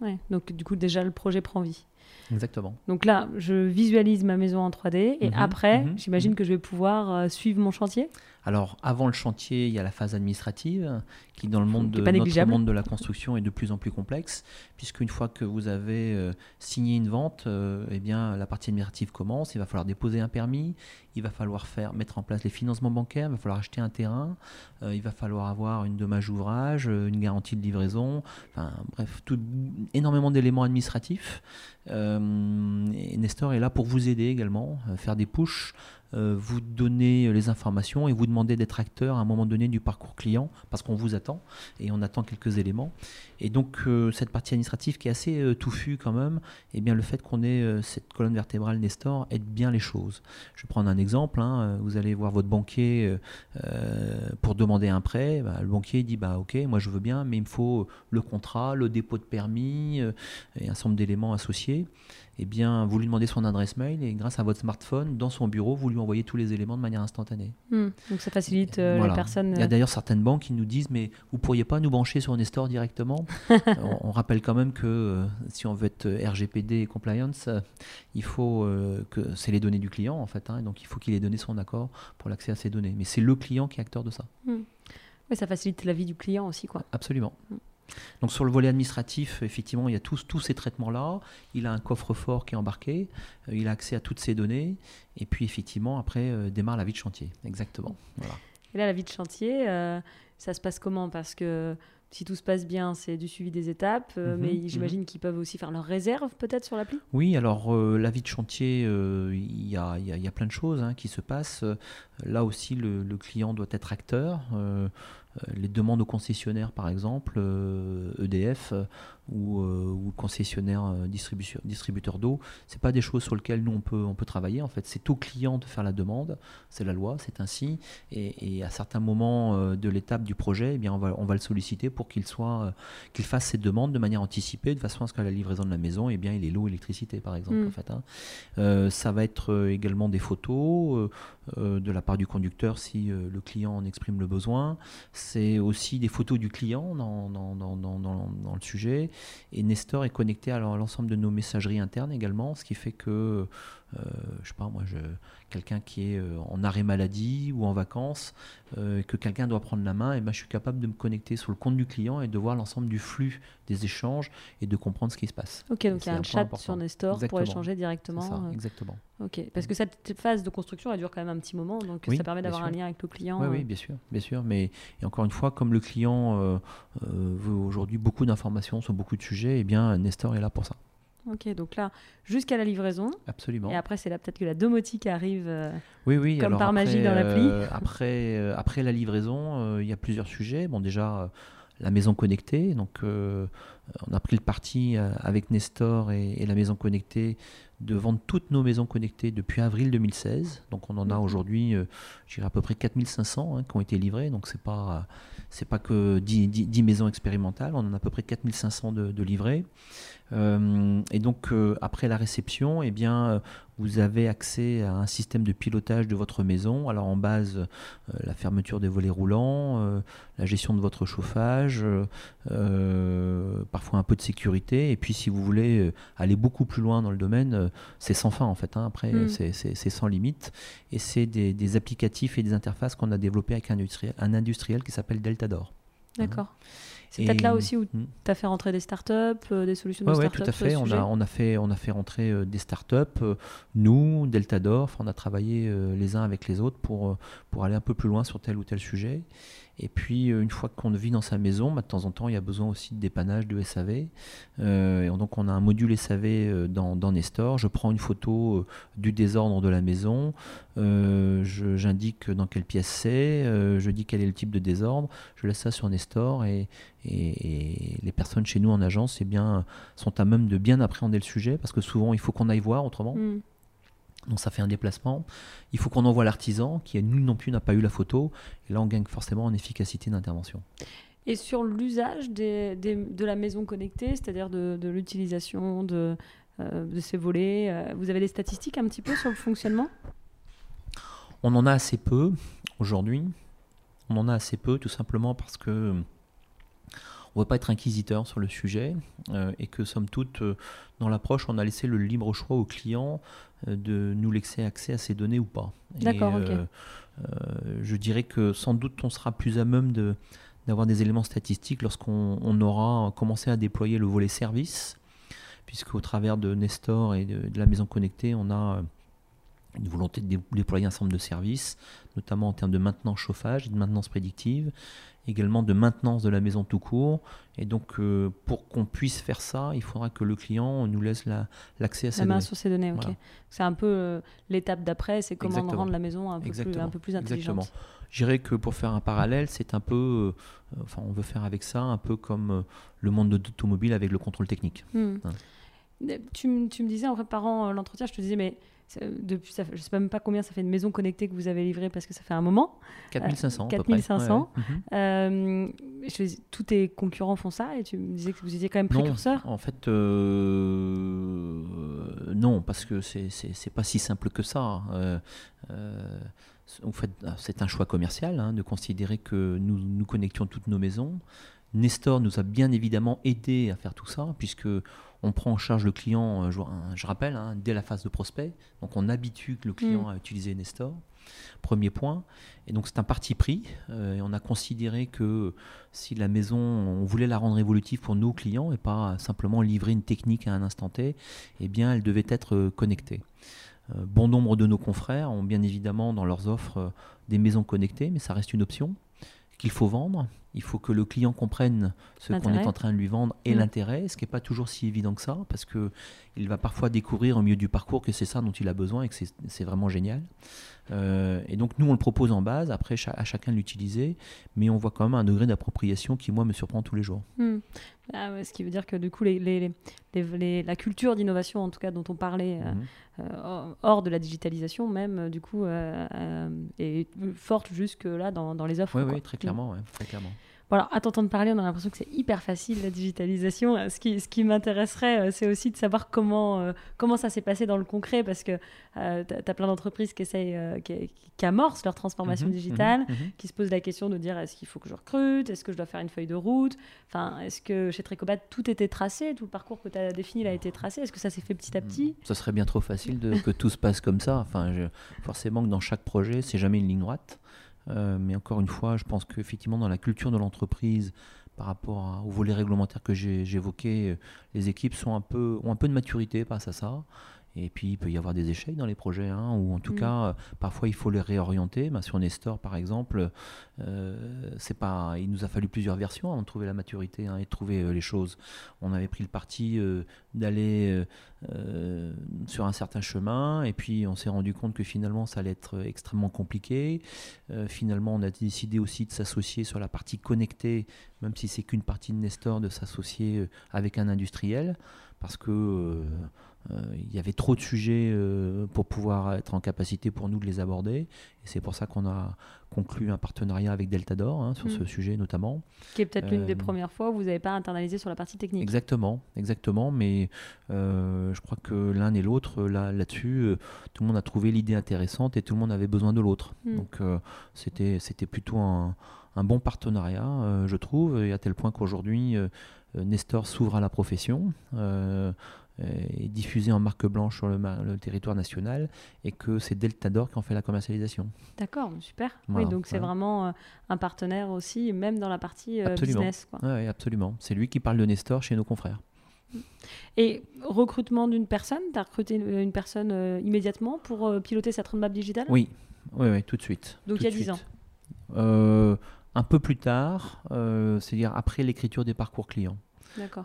A: Ouais, donc du coup déjà le projet prend vie.
B: Exactement.
A: Donc là, je visualise ma maison en 3D et mhm, après, mhm, j'imagine mhm. que je vais pouvoir euh, suivre mon chantier.
B: Alors, avant le chantier, il y a la phase administrative qui, dans le monde de notre monde de la construction, est de plus en plus complexe, puisque une fois que vous avez euh, signé une vente, euh, eh bien, la partie administrative commence. Il va falloir déposer un permis, il va falloir faire mettre en place les financements bancaires, il va falloir acheter un terrain, il va falloir avoir une dommage ouvrage, une garantie de livraison, enfin bref, tout, énormément d'éléments administratifs euh, et Nestor est là pour vous aider également, euh, faire des pushs, euh, vous donner les informations et vous demander d'être acteur à un moment donné du parcours client parce qu'on vous attend et on attend quelques éléments. Et donc cette partie administrative qui est assez touffue quand même, et eh bien le fait qu'on ait cette colonne vertébrale Nestor aide bien les choses. Je vais prendre un exemple. Hein. vous allez voir votre banquier pour demander un prêt. Bah, le banquier dit bah ok, moi je veux bien, mais il me faut le contrat, le dépôt de permis et un certain nombre d'éléments associés eh bien, vous lui demandez son adresse mail et grâce à votre smartphone, dans son bureau, vous lui envoyez tous les éléments de manière instantanée.
A: Hmm. donc ça facilite euh, la personne.
B: Il y a euh, d'ailleurs certaines banques qui nous disent, mais vous pourriez pas nous brancher sur Nestor directement on, rappelle quand même que euh, si on veut être RGPD et compliance, il faut que c'est les données du client en fait, hein, donc il faut qu'il ait donné son accord pour l'accès à ces données. Mais c'est le client qui est acteur de ça.
A: Hmm. ça facilite la vie du client aussi, quoi.
B: Absolument. Hmm. Donc sur le volet administratif, effectivement, il y a tous, tous ces traitements-là. Il a un coffre-fort qui est embarqué, euh, il a accès à toutes ces données, et puis effectivement, après, euh, démarre la vie de chantier. Exactement.
A: Et là, la vie de chantier, euh, ça se passe comment? Parce que si tout se passe bien, c'est du suivi des étapes, mhm, mais j'imagine mhm. qu'ils peuvent aussi faire leurs réserves peut-être sur l'appli?
B: Oui, alors la vie de chantier, il y, a, y, a, plein de choses hein, qui se passent. Là aussi, le, le, client doit être acteur. Les demandes aux concessionnaires, par exemple, EDF e ou, ou concessionnaire distributeur, distributeur d'eau, c'est pas des choses sur lesquelles nous on peut, on peut travailler. En fait, c'est au client de faire la demande, c'est la loi, c'est ainsi. Et, à certains moments de l'étape du projet, eh bien, on va, on va le solliciter pour qu'il soit, qu'il fasse ses demandes de manière anticipée, de façon à ce qu'à la livraison de la maison, eh bien, il ait l'eau, l'électricité, par exemple. Mm. En fait, hein. ça va être également des photos de la part du conducteur si le client en exprime le besoin. C'est aussi des photos du client dans, le sujet. Et Nestor est connecté à l'ensemble de nos messageries internes également, ce qui fait que euh, je sais pas moi, quelqu'un qui est euh, en arrêt maladie ou en vacances, euh, que quelqu'un doit prendre la main, et ben, je suis capable de me connecter sur le compte du client et de voir l'ensemble du flux des échanges et de comprendre ce qui se passe.
A: Ok, donc il y a un, chat sur Nestor pour échanger directement.
B: Ça, exactement.
A: Ok, parce que cette phase de construction, elle dure quand même un petit moment, donc ça permet d'avoir un lien avec le client.
B: Oui, oui, bien sûr, bien sûr. Mais et encore une fois, comme le client veut aujourd'hui beaucoup d'informations sur beaucoup de sujets, et eh bien Nestor est là pour ça.
A: Ok, donc là, jusqu'à la livraison.
B: Absolument.
A: Et après, c'est là peut-être que la domotique arrive euh,
B: oui, oui,
A: comme par magie dans l'appli.
B: Euh, après, euh, après la livraison, il y a plusieurs sujets. Bon, déjà, la maison connectée. Donc, on a pris le parti avec Nestor et, la maison connectée de vendre toutes nos maisons connectées depuis avril 2016. Donc, on en a aujourd'hui, dirais à peu près 4500 hein, qui ont été livrées. Donc, c'est pas pas que 10, maisons expérimentales, on en a à peu près 4500 de, de livrés. Euh, et donc, euh, après la réception, eh bien, euh, vous avez accès à un système de pilotage de votre maison. Alors, en base, la fermeture des volets roulants, la gestion de votre chauffage, parfois un peu de sécurité. Et puis, si vous voulez aller beaucoup plus loin dans le domaine, c'est sans fin en fait. Hein. Après, mm. c'est sans limite. Et c'est des, applicatifs et des interfaces qu'on a développés avec un industriel, un industriel qui s'appelle Deltador.
A: D'accord. C'est peut-être là aussi où hmm. tu as fait rentrer des startups, euh, des solutions de startups.
B: Oui, tout à fait. On a, on, a fait on a fait rentrer euh, des startups. Euh, nous, Deltador, on a travaillé les uns avec les autres pour, pour aller un peu plus loin sur tel ou tel sujet. Et puis, euh, une fois qu'on vit dans sa maison, bah, de temps en temps, il y a besoin aussi de dépannage de SAV. Euh, donc, on a un module SAV euh, dans, Nestor. Je prends une photo du désordre de la maison. J'indique dans quelle pièce c'est. je dis quel est le type de désordre. Je laisse ça sur Nestor. Et, les personnes chez nous en agence eh sont à même de bien appréhender le sujet parce que souvent, il faut qu'on aille voir autrement. Mm. Donc ça fait un déplacement. Il faut qu'on envoie l'artisan qui, nous non plus, n'a pas eu la photo. Et là, on gagne forcément en efficacité d'intervention.
A: Et sur l'usage de la maison connectée, c'est-à-dire de, l'utilisation de, euh, de, ces volets, euh, vous avez des statistiques un petit peu sur le fonctionnement?
B: On en a assez peu aujourd'hui. On en a assez peu tout simplement parce que on ne veut pas être inquisiteur sur le sujet euh, et que somme toute, dans l'approche, on a laissé le libre choix au client de nous laisser accès à ces données ou pas.
A: D'accord, ok. Euh,
B: je dirais que sans doute on sera plus à même de, d'avoir des éléments statistiques lorsqu'on aura commencé à déployer le volet service, puisqu'au travers de Nestor et de, de, la maison connectée, on a une volonté de déployer un ensemble de services, notamment en termes de maintenance chauffage et de maintenance prédictive, également de maintenance de la maison tout court. Et donc, euh, pour qu'on puisse faire ça, il faudra que le client nous laisse l'accès à ces
A: la
B: main
A: sur ces données, ok. C'est un peu euh, l'étape d'après, c'est comment rendre la maison un peu, plus, un peu plus intelligente. Exactement.
B: Je dirais que pour faire un parallèle, c'est un peu, euh, enfin, on veut faire avec ça un peu comme le monde de l'automobile avec le contrôle technique.
A: Hmm. Hein. Tu, tu, me disais en préparant l'entretien, je te disais, mais depuis, ça, je sais même pas combien ça fait une maison connectée que vous avez livrée parce que ça fait un moment.
B: 4500.
A: 4500. Euh, tous tes concurrents font ça et tu me disais que vous étiez quand même précurseur.
B: Non, en fait, euh, non, parce que c'est pas si simple que ça. Euh, en fait, c'est un choix commercial hein, de considérer que nous, nous connections toutes nos maisons. Nestor nous a bien évidemment aidé à faire tout ça, puisque on prend en charge le client, euh, je, rappelle, hein, dès la phase de prospect. Donc on habitue le client mm. à utiliser Nestor. Premier point. Et donc c'est un parti pris. Euh, et on a considéré que si la maison, on voulait la rendre évolutive pour nos clients et pas simplement livrer une technique à un instant T, eh bien elle devait être euh, connectée. bon nombre de nos confrères ont bien évidemment dans leurs offres des maisons connectées, mais ça reste une option qu'il faut vendre il faut que le client comprenne ce qu'on est en train de lui vendre et
A: Mm.
B: l'intérêt, ce qui n'est pas toujours si évident que ça, parce que il va parfois découvrir au milieu du parcours que c'est ça dont il a besoin et que c'est- vraiment génial. Euh, et donc nous, on le propose en base, après à chacun de l'utiliser, mais on voit quand même un degré d'appropriation qui, moi, me surprend tous les jours.
A: Hmm. Ah ouais, ce qui veut dire que du coup, les, les- les- les- la culture d'innovation, en tout cas dont on parlait, euh,
B: Mhm.
A: euh, hors de la digitalisation même, du coup, euh, est forte jusque là dans, dans les offres.
B: Oui, oui, très clairement, ouais, très clairement.
A: Bon, alors, à t'entendre parler, on a l'impression que c'est hyper facile la digitalisation. Euh, Ce qui, ce qui m'intéresserait, euh, c'est aussi de savoir comment, euh, comment ça s'est passé dans le concret, parce que tu as, plein d'entreprises qui, essayent, euh, qui, qui amorcent leur transformation
B: Mhm,
A: digitale,
B: mhm, mhm.
A: qui se posent la question de dire est-ce qu'il faut que je recrute, est-ce que je dois faire une feuille de route, enfin, est-ce que chez Trecobat tout était tracé, tout le parcours que tu as défini a été tracé, est-ce que ça s'est fait petit à petit?
B: Ce serait bien trop facile de, que tout se passe comme ça. Enfin, je- forcément que dans chaque projet, c'est jamais une ligne droite. Euh, mais encore une fois, je pense qu'effectivement, dans la culture de l'entreprise, par rapport au volet réglementaire que évoqué, euh, les équipes sont un peu, ont un peu de maturité face à ça. Et puis, il peut y avoir des échecs dans les projets, hein, ou en tout
A: Mm.
B: cas, euh, parfois, il faut les réorienter. Ben, sur Nestor, par exemple, euh, c'est pas, il nous a fallu plusieurs versions avant de trouver la maturité hein, et de trouver euh, les choses. On avait pris le parti d'aller sur un certain chemin, et puis on s'est rendu compte que finalement, ça allait être extrêmement compliqué. Finalement, on a décidé aussi de s'associer sur la partie connectée, même si c'est qu'une partie de Nestor, de s'associer avec un industriel, parce que il y avait trop de sujets euh, pour pouvoir être en capacité pour nous de les aborder. Et c'est pour ça qu'on a conclu un partenariat avec Deltador hein, sur
A: Mm.
B: ce sujet notamment.
A: Qui est peut-être l'une des
B: Euh,
A: premières fois où vous n'avez pas internalisé sur la partie technique.
B: Exactement, exactement. Mais euh, je crois que l'un et l'autre, là, là-dessus, euh, tout le monde a trouvé l'idée intéressante et tout le monde avait besoin de l'autre.
A: Mm.
B: Donc euh, c'était, c'était plutôt un, un bon partenariat, euh, je trouve, et à tel point qu'aujourd'hui, euh, euh, Nestor s'ouvre à la profession. Euh, est diffusé en marque blanche sur le, territoire national et que c'est Deltador qui en fait la commercialisation.
A: D'accord, super.
B: Voilà,
A: oui, donc c'est vraiment euh, un partenaire aussi, même dans la partie euh,
B: Absolument.
A: business. Quoi.
B: Ouais, absolument. C'est lui qui parle de Nestor chez nos confrères.
A: Et recrutement d'une personne, tu as recruté une personne euh, immédiatement pour euh, piloter cette roadmap digitale?
B: Oui, oui, oui, tout de suite.
A: Donc il y a
B: de
A: 10
B: suite.
A: ans.
B: Euh, un peu plus tard, c'est-à-dire après l'écriture des parcours clients.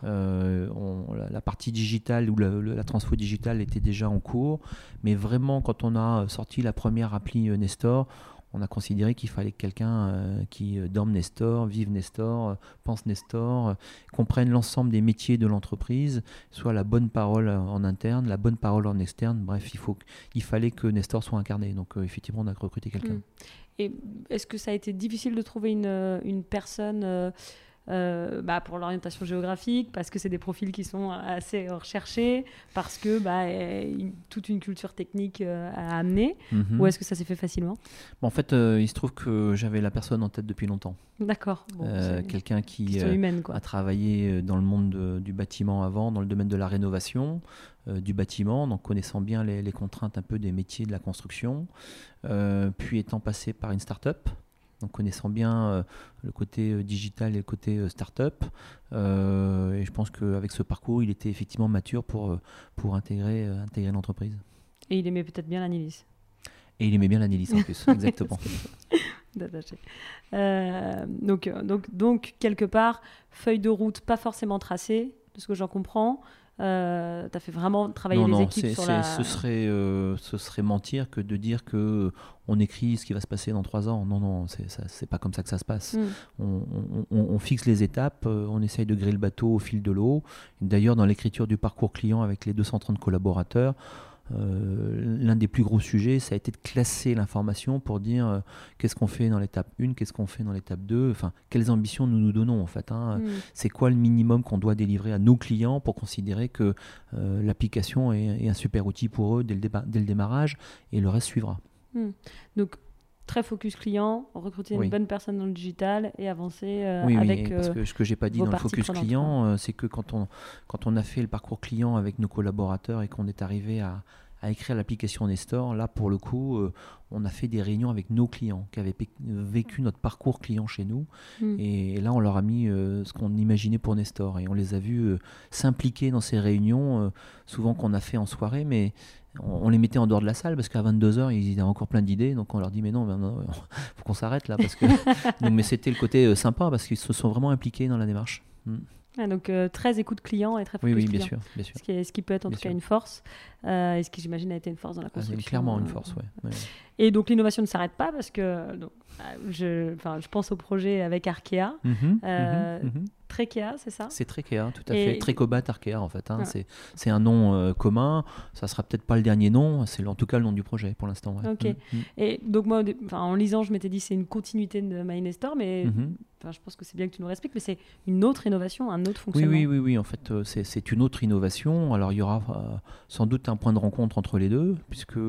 B: Euh, on- la, la partie digitale ou la, la transfo digitale était déjà en cours, mais vraiment quand on a sorti la première appli euh, Nestor, on a considéré qu'il fallait quelqu'un euh, qui euh, dorme Nestor, vive Nestor, euh, pense Nestor, euh, comprenne l'ensemble des métiers de l'entreprise, soit la bonne parole euh, en interne, la bonne parole en externe. Bref, il, faut, que- il fallait que Nestor soit incarné. Donc euh, effectivement, on a recruté quelqu'un.
A: Mm. Et est-ce que ça a été difficile de trouver une, euh, une personne euh, euh, bah, pour l'orientation géographique, parce que c'est des profils qui sont assez recherchés, parce que bah, une- toute une culture technique euh, à amener,
B: Mhm.
A: ou est-ce que ça s'est fait facilement?
B: Bon, en fait, euh, il se trouve que j'avais la personne en tête depuis longtemps.
A: D'accord. Bon,
B: Euh, quelqu'un qui
A: humaine,
B: a travaillé dans le monde de- du bâtiment avant, dans le domaine de la rénovation du bâtiment, donc connaissant bien les, les contraintes un peu des métiers de la construction, puis étant passé par une start-up, donc connaissant bien euh, le côté euh, digital et le côté euh, start-up. Euh, et je pense qu'avec ce parcours, il était effectivement mature pour, pour intégrer, intégrer l'entreprise.
A: Et il aimait peut-être bien l'anilis.
B: Et il aimait bien l'analyse en plus, exactement.
A: Donc, donc, donc, quelque part, feuille de route pas forcément tracée, de ce que j'en comprends. Euh, tu as fait vraiment travailler
B: non,
A: les
B: non,
A: équipes sur la...
B: ce, serait, euh, ce serait mentir que de dire que euh, on écrit ce qui va se passer dans trois ans. Non, non, c'est pas comme ça que ça se passe.
A: Mm.
B: On, on- on- on fixe les étapes, euh, on essaye de griller le bateau au fil de l'eau. D'ailleurs, dans l'écriture du parcours client avec les 230 collaborateurs, euh, l'un des plus gros sujets, ça a été de classer l'information pour dire euh, qu'est-ce qu'on fait dans l'étape 1, qu'est-ce qu'on fait dans l'étape 2, enfin, quelles ambitions nous nous donnons en fait. hein.
A: Mm.
B: C'est quoi le minimum qu'on doit délivrer à nos clients pour considérer que euh, l'application est, est un super outil pour eux dès le, déba- dès le démarrage et le reste suivra?
A: Donc, très focus client, recruter
B: Oui.
A: une bonne personne dans le digital et avancer euh,
B: oui, oui,
A: avec...
B: parce
A: euh,
B: que ce que j'ai pas dit dans le focus client, euh, c'est que quand on, quand on a fait le parcours client avec nos collaborateurs et qu'on est arrivé à, à écrire l'application Nestor, là pour le coup, on a fait des réunions avec nos clients qui avaient vécu notre parcours client chez nous. Hmm. Et, là, on leur a mis ce qu'on imaginait pour Nestor. Et on les a vus s'impliquer dans ces réunions, souvent qu'on a fait en soirée, mais on, les mettait en dehors de la salle parce qu'à 22h, ils avaient encore plein d'idées. Donc on leur dit, mais non, il faut qu'on s'arrête là. Parce que... mais c'était le côté euh, sympa parce qu'ils se sont vraiment impliqués dans la démarche.
A: Ah, donc euh, très écoute client et très focus
B: oui, oui,
A: bien
B: sûr, bien sûr.
A: Ce, qui ce qui peut être en tout cas une force, euh, et ce qui j'imagine a été une force dans la ah, construction.
B: clairement une force, oui.
A: Et donc l'innovation ne s'arrête pas parce que donc, je, je pense au projet avec Arkea. Mhm, mhm, mhm. Trekea, c'est ça?
B: C'est Trekea, tout à fait. Trecobat Arkea, en fait. Hein. C'est un nom euh, commun. Ça sera peut-être pas le dernier nom. C'est en tout cas le nom du projet pour l'instant.
A: Ok. Mm, mm. Et donc, moi, en lisant, je m'étais dit c'est une continuité de MyNestor, mais mm-hmm. je pense que c'est bien que tu nous respectes, mais c'est une autre innovation, un autre fonctionnement.
B: Oui, oui, oui. oui. En fait, euh, c'est une autre innovation. Alors, il y aura euh, sans doute un point de rencontre entre les deux, puisque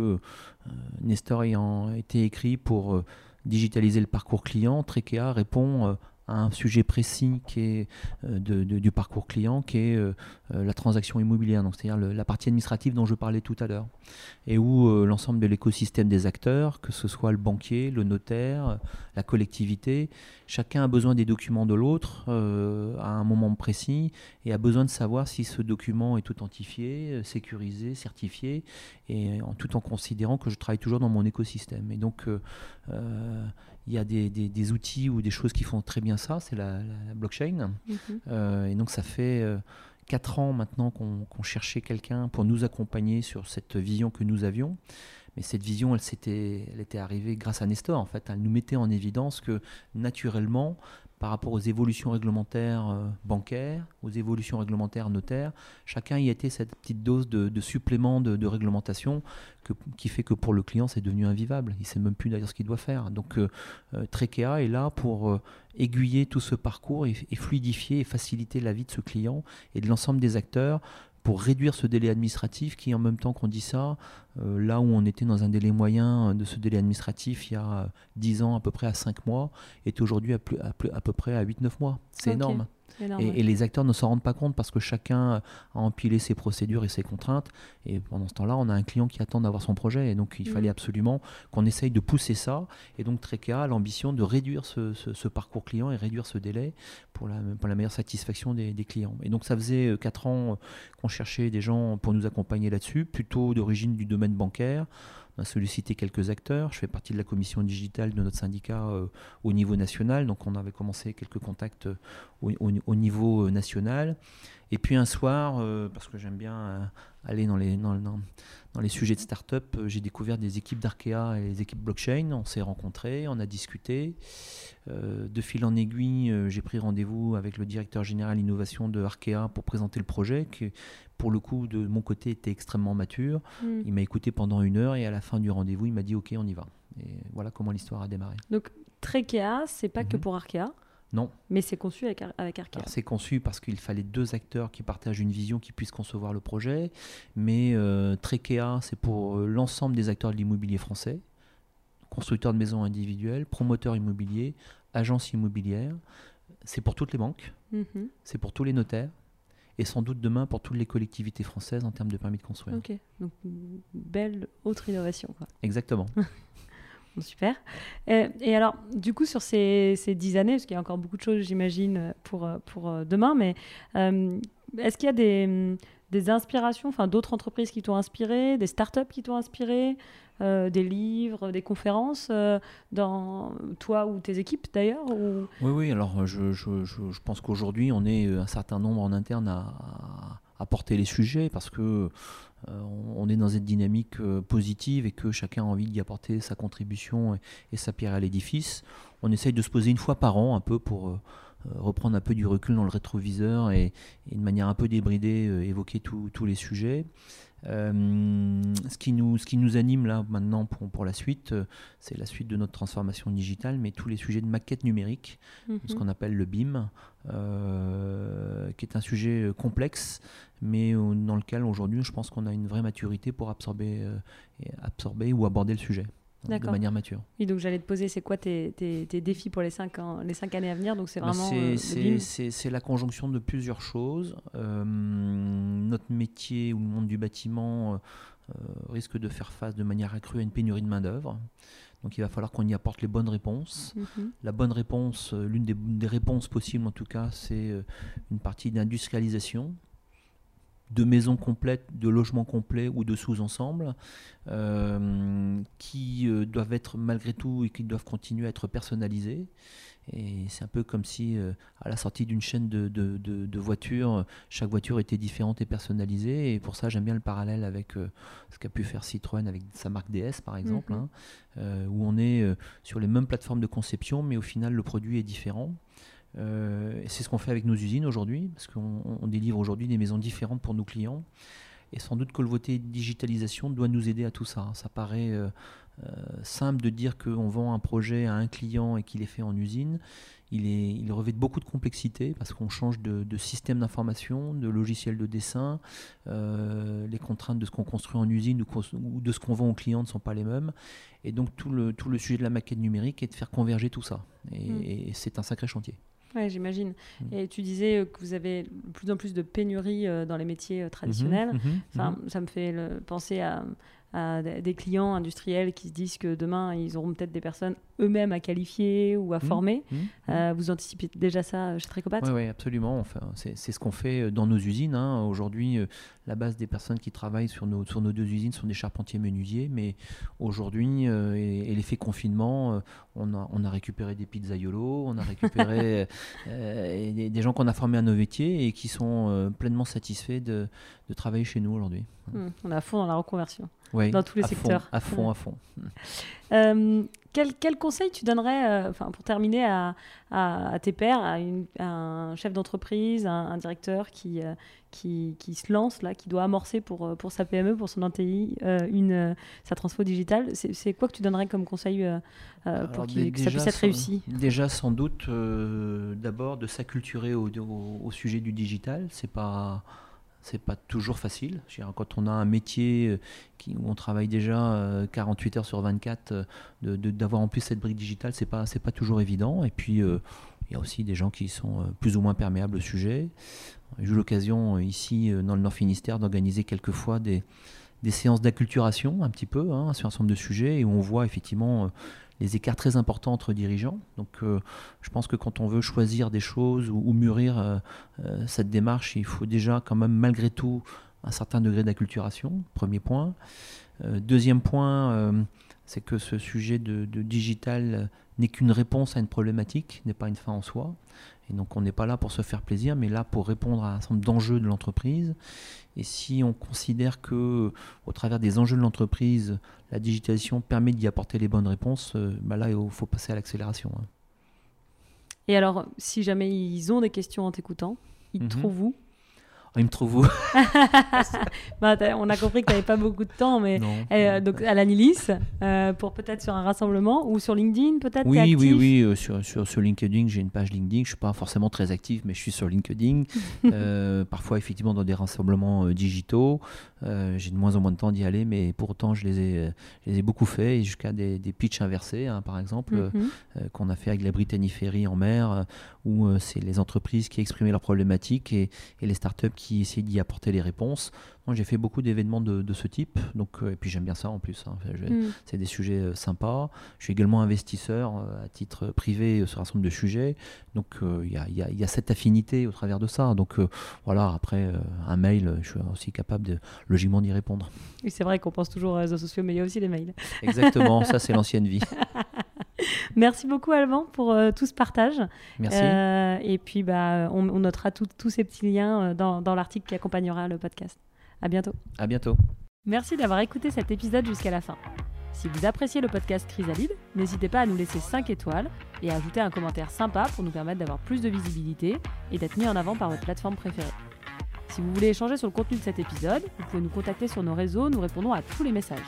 B: Nestor ayant été écrit pour digitaliser le parcours client, Trekea répond un sujet précis qui est euh, du parcours client, qui est euh, euh, la transaction immobilière, c'est-à-dire la partie administrative dont je parlais tout à l'heure, et où l'ensemble de l'écosystème des acteurs, que ce soit le banquier, le notaire, la collectivité, chacun a besoin des documents de l'autre à un moment précis et a besoin de savoir si ce document est authentifié, sécurisé, certifié, et en, tout en considérant que je travaille toujours dans mon écosystème. Et donc il y a des, des, outils ou des choses qui font très bien ça, c'est la, blockchain. Mhm. Euh, et donc ça fait euh, quatre 4 ans maintenant qu'on cherchait quelqu'un pour nous accompagner sur cette vision que nous avions. Mais cette vision, elle, était, elle était arrivée grâce à Nestor, en fait. Elle nous mettait en évidence que, naturellement, par rapport aux évolutions réglementaires euh, bancaires, aux évolutions réglementaires notaires. Chacun y était cette petite dose de, supplément de, réglementation qui fait que pour le client, c'est devenu invivable. Il ne sait même plus d'ailleurs ce qu'il doit faire. Donc euh, euh Trekea est là pour aiguiller tout ce parcours et, fluidifier et faciliter la vie de ce client et de l'ensemble des acteurs pour réduire ce délai administratif qui, en même temps qu'on dit ça, euh, là où on était dans un délai moyen de ce délai administratif il y a 10 ans à peu près à 5 mois, est aujourd'hui à, à, peu près à 8-9 mois. C'est énorme. Et, les acteurs ne s'en rendent pas compte parce que chacun a empilé ses procédures et ses contraintes. Et pendant ce temps-là, on a un client qui attend d'avoir son projet. Et donc, il mm. fallait absolument qu'on essaye de pousser ça. Et donc, Trekea a l'ambition de réduire ce, parcours client et réduire ce délai pour la, pour la meilleure satisfaction des, clients. Et donc, ça faisait 4 euh, ans euh, qu'on cherchait des gens pour nous accompagner là-dessus, plutôt d'origine du domaine bancaire. On sollicité quelques acteurs. Je fais partie de la commission digitale de notre syndicat euh, au niveau national. Donc on avait commencé quelques contacts euh, au, niveau euh, national. Et puis un soir, parce que j'aime bien aller dans les, dans, dans, les sujets de start-up, j'ai découvert des équipes d'Arkea et des équipes blockchain. On s'est rencontrés, on a discuté. de fil en aiguille, j'ai pris rendez-vous avec le directeur général innovation de Arkea pour présenter le projet, qui pour le coup, de mon côté, était extrêmement mature. Hmm. Il m'a écouté pendant une heure et à la fin du rendez-vous, il m'a dit OK, on y va. Et voilà comment l'histoire a démarré.
A: Donc, Trekea, c'est pas que mhm. pour Arkea
B: non.
A: Mais c'est conçu avec, avec Arkea.
B: C'est conçu parce qu'il fallait deux acteurs qui partagent une vision, qui puissent concevoir le projet. Mais euh, Trekea, c'est pour euh, l'ensemble des acteurs de l'immobilier français, constructeurs de maisons individuelles, promoteurs immobiliers, agences immobilières. C'est pour toutes les banques, mhm. c'est pour tous les notaires, et sans doute demain pour toutes les collectivités françaises en termes de permis de construire.
A: Ok, donc belle autre innovation. Quoi.
B: Exactement.
A: super. Et, alors, du coup, sur ces, ces dix années, parce qu'il y a encore beaucoup de choses, j'imagine, pour, pour euh, demain, mais euh, est-ce qu'il y a des, des inspirations, enfin d'autres entreprises qui t'ont inspiré, des startups qui t'ont inspiré, euh, des livres, des conférences dans toi ou tes équipes d'ailleurs ou...
B: Oui, oui, alors je, je, je, pense qu'aujourd'hui on est un certain nombre en interne à, à porter les sujets parce que on est dans une dynamique positive et que chacun a envie d'y apporter sa contribution et, sa pierre à l'édifice. On essaye de se poser une fois par an un peu pour euh, reprendre un peu du recul dans le rétroviseur et, de manière un peu débridée euh, évoquer tous les sujets. Euh, ce, qui nous, ce qui nous anime là maintenant pour, pour la suite, c'est la suite de notre transformation digitale, mais tous les sujets de maquette numérique, ce mhm. qu'on appelle le BIM, qui est un sujet complexe, mais dans lequel aujourd'hui je pense qu'on a une vraie maturité pour absorber, absorber ou aborder le sujet de manière mature.
A: Oui, donc j'allais te poser, c'est quoi tes, tes, défis pour les cinq, ans, les cinq années à venir? Donc c'est bah, vraiment.
B: Euh, c'est la conjonction de plusieurs choses. Euh, notre métier ou le monde du bâtiment risque de faire face de manière accrue à une pénurie de main-d'œuvre. Donc il va falloir qu'on y apporte les bonnes réponses. Mhm. La bonne réponse, l'une des, des, réponses possibles en tout cas, c'est une partie d'industrialisation de maisons complètes, de logements complets ou de sous-ensembles euh, qui euh, doivent être malgré tout et qui doivent continuer à être personnalisés. Et c'est un peu comme si euh, à la sortie d'une chaîne de, voitures, chaque voiture était différente et personnalisée. Et pour ça, j'aime bien le parallèle avec ce qu'a pu faire Citroën avec sa marque DS par exemple, mhm. hein, où on est sur les mêmes plateformes de conception, mais au final le produit est différent. Euh, c'est ce qu'on fait avec nos usines aujourd'hui, parce qu'on délivre aujourd'hui des maisons différentes pour nos clients. Et sans doute que le voté digitalisation doit nous aider à tout ça. Ça paraît euh, euh, simple de dire qu'on vend un projet à un client et qu'il est fait en usine. Il, est, il revêt de beaucoup de complexité parce qu'on change de, système d'information, de logiciel de dessin. les contraintes de ce qu'on construit en usine ou, de ce qu'on vend aux clients ne sont pas les mêmes. Et donc tout le, tout le sujet de la maquette numérique est de faire converger tout ça. et mmh. c'est un sacré chantier.
A: Oui, j'imagine. Mm. Et tu disais euh, que vous avez de plus en plus de pénuries euh, dans les métiers euh, traditionnels. Mhm, mhm, enfin, mhm. Ça me fait penser à, à des clients industriels qui se disent que demain, ils auront peut-être des personnes eux-mêmes à qualifier ou à mmh, former. Mmh, mmh. Euh, vous anticipez déjà ça euh, chez Tricopat
B: Oui, ouais, absolument. Enfin, c'est ce qu'on fait euh, dans nos usines. Hein. Aujourd'hui, la base des personnes qui travaillent sur nos, sur nos deux usines sont des charpentiers menuisiers, mais aujourd'hui, et, l'effet confinement, on, a, on a récupéré des pizzaiolos, on a récupéré des, des, gens qu'on a formés à nos métiers et qui sont pleinement satisfaits de, de travailler chez nous aujourd'hui.
A: on est à fond dans la reconversion dans tous les secteurs.
B: à fond, à fond.
A: Euh, quel, quel, conseil tu donnerais, euh, pour terminer, à, à, tes pairs, à, un chef d'entreprise, un, directeur qui, euh, qui, qui, se lance, là, qui doit amorcer pour, pour sa PME, pour son NTI, une, sa transfo digitale? C'est quoi que tu donnerais comme conseil pour que ça puisse être réussi?
B: Déjà, sans doute, d'abord, de s'acculturer au, au, au, sujet du digital. C'est pas c'est pas toujours facile. Quand on a un métier euh, où on travaille déjà 48 euh, heures sur 24, euh, d'avoir en plus cette brique digitale, c'est pas, pas toujours évident. Et puis, il y a aussi des gens qui sont plus ou moins perméables au sujet. J'ai eu l'occasion ici, dans le Nord Finistère, d'organiser quelquefois des, des séances d'acculturation, un petit peu, hein, sur un certain nombre de sujets, et où on voit effectivement les écarts très importants entre dirigeants. Donc euh, je pense que quand on veut choisir des choses ou, mûrir euh, euh, cette démarche, il faut déjà quand même malgré tout un certain degré d'acculturation, premier point. deuxième point, c'est que ce sujet de, de digital n'est qu'une réponse à une problématique, n'est pas une fin en soi. Et donc on n'est pas là pour se faire plaisir, mais là pour répondre à un certain nombre d'enjeux de l'entreprise. Et si on considère que, au travers des enjeux de l'entreprise, la digitalisation permet d'y apporter les bonnes réponses, euh, bah là il faut passer à l'accélération. Hein.
A: Et alors, si jamais ils ont des questions en t'écoutant, ils mhm. trouvent où?
B: Il me trouve où
A: bah, On a compris que tu n'avais pas beaucoup de temps, mais euh, donc à l'Anilis, euh, pour peut-être sur un rassemblement ou sur LinkedIn, peut-être
B: Oui, oui, oui. Euh, sur, sur, sur, LinkedIn, j'ai une page LinkedIn. Je ne suis pas forcément très actif, mais je suis sur LinkedIn. parfois, effectivement, dans des rassemblements digitaux. j'ai de moins en moins de temps d'y aller, mais pourtant, je les ai, les ai beaucoup faits, jusqu'à des, des pitchs inversés, hein, par exemple, mhm. qu'on a fait avec la Brittany Ferry en mer, où c'est les entreprises qui exprimaient leurs problématiques et, et les startups qui essaye d'y apporter les réponses. Moi, j'ai fait beaucoup d'événements de, ce type, donc, euh, et puis j'aime bien ça en plus. Hein. Mm. C'est des sujets euh, sympas. Je suis également investisseur euh, à titre privé sur un certain nombre de sujets, donc il y, y, a, cette affinité au travers de ça. Donc voilà, après, un mail, je suis aussi capable de logiquement d'y répondre.
A: Oui, c'est vrai qu'on pense toujours aux réseaux sociaux, mais il y a aussi les mails.
B: Exactement, ça c'est l'ancienne vie.
A: Merci beaucoup Alban pour euh, tout ce partage.
B: Merci. Euh,
A: et puis bah, on, notera tous ces petits liens euh, dans, dans l'article qui accompagnera le podcast. À bientôt.
B: À bientôt.
A: Merci d'avoir écouté cet épisode jusqu'à la fin. Si vous appréciez le podcast Chrysalide, n'hésitez pas à nous laisser 5 étoiles et à ajouter un commentaire sympa pour nous permettre d'avoir plus de visibilité et d'être mis en avant par votre plateforme préférée. Si vous voulez échanger sur le contenu de cet épisode, vous pouvez nous contacter sur nos réseaux, nous répondons à tous les messages.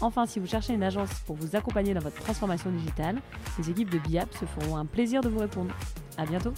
A: Enfin, si vous cherchez une agence pour vous accompagner dans votre transformation digitale, les équipes de BIAP se feront un plaisir de vous répondre. À bientôt!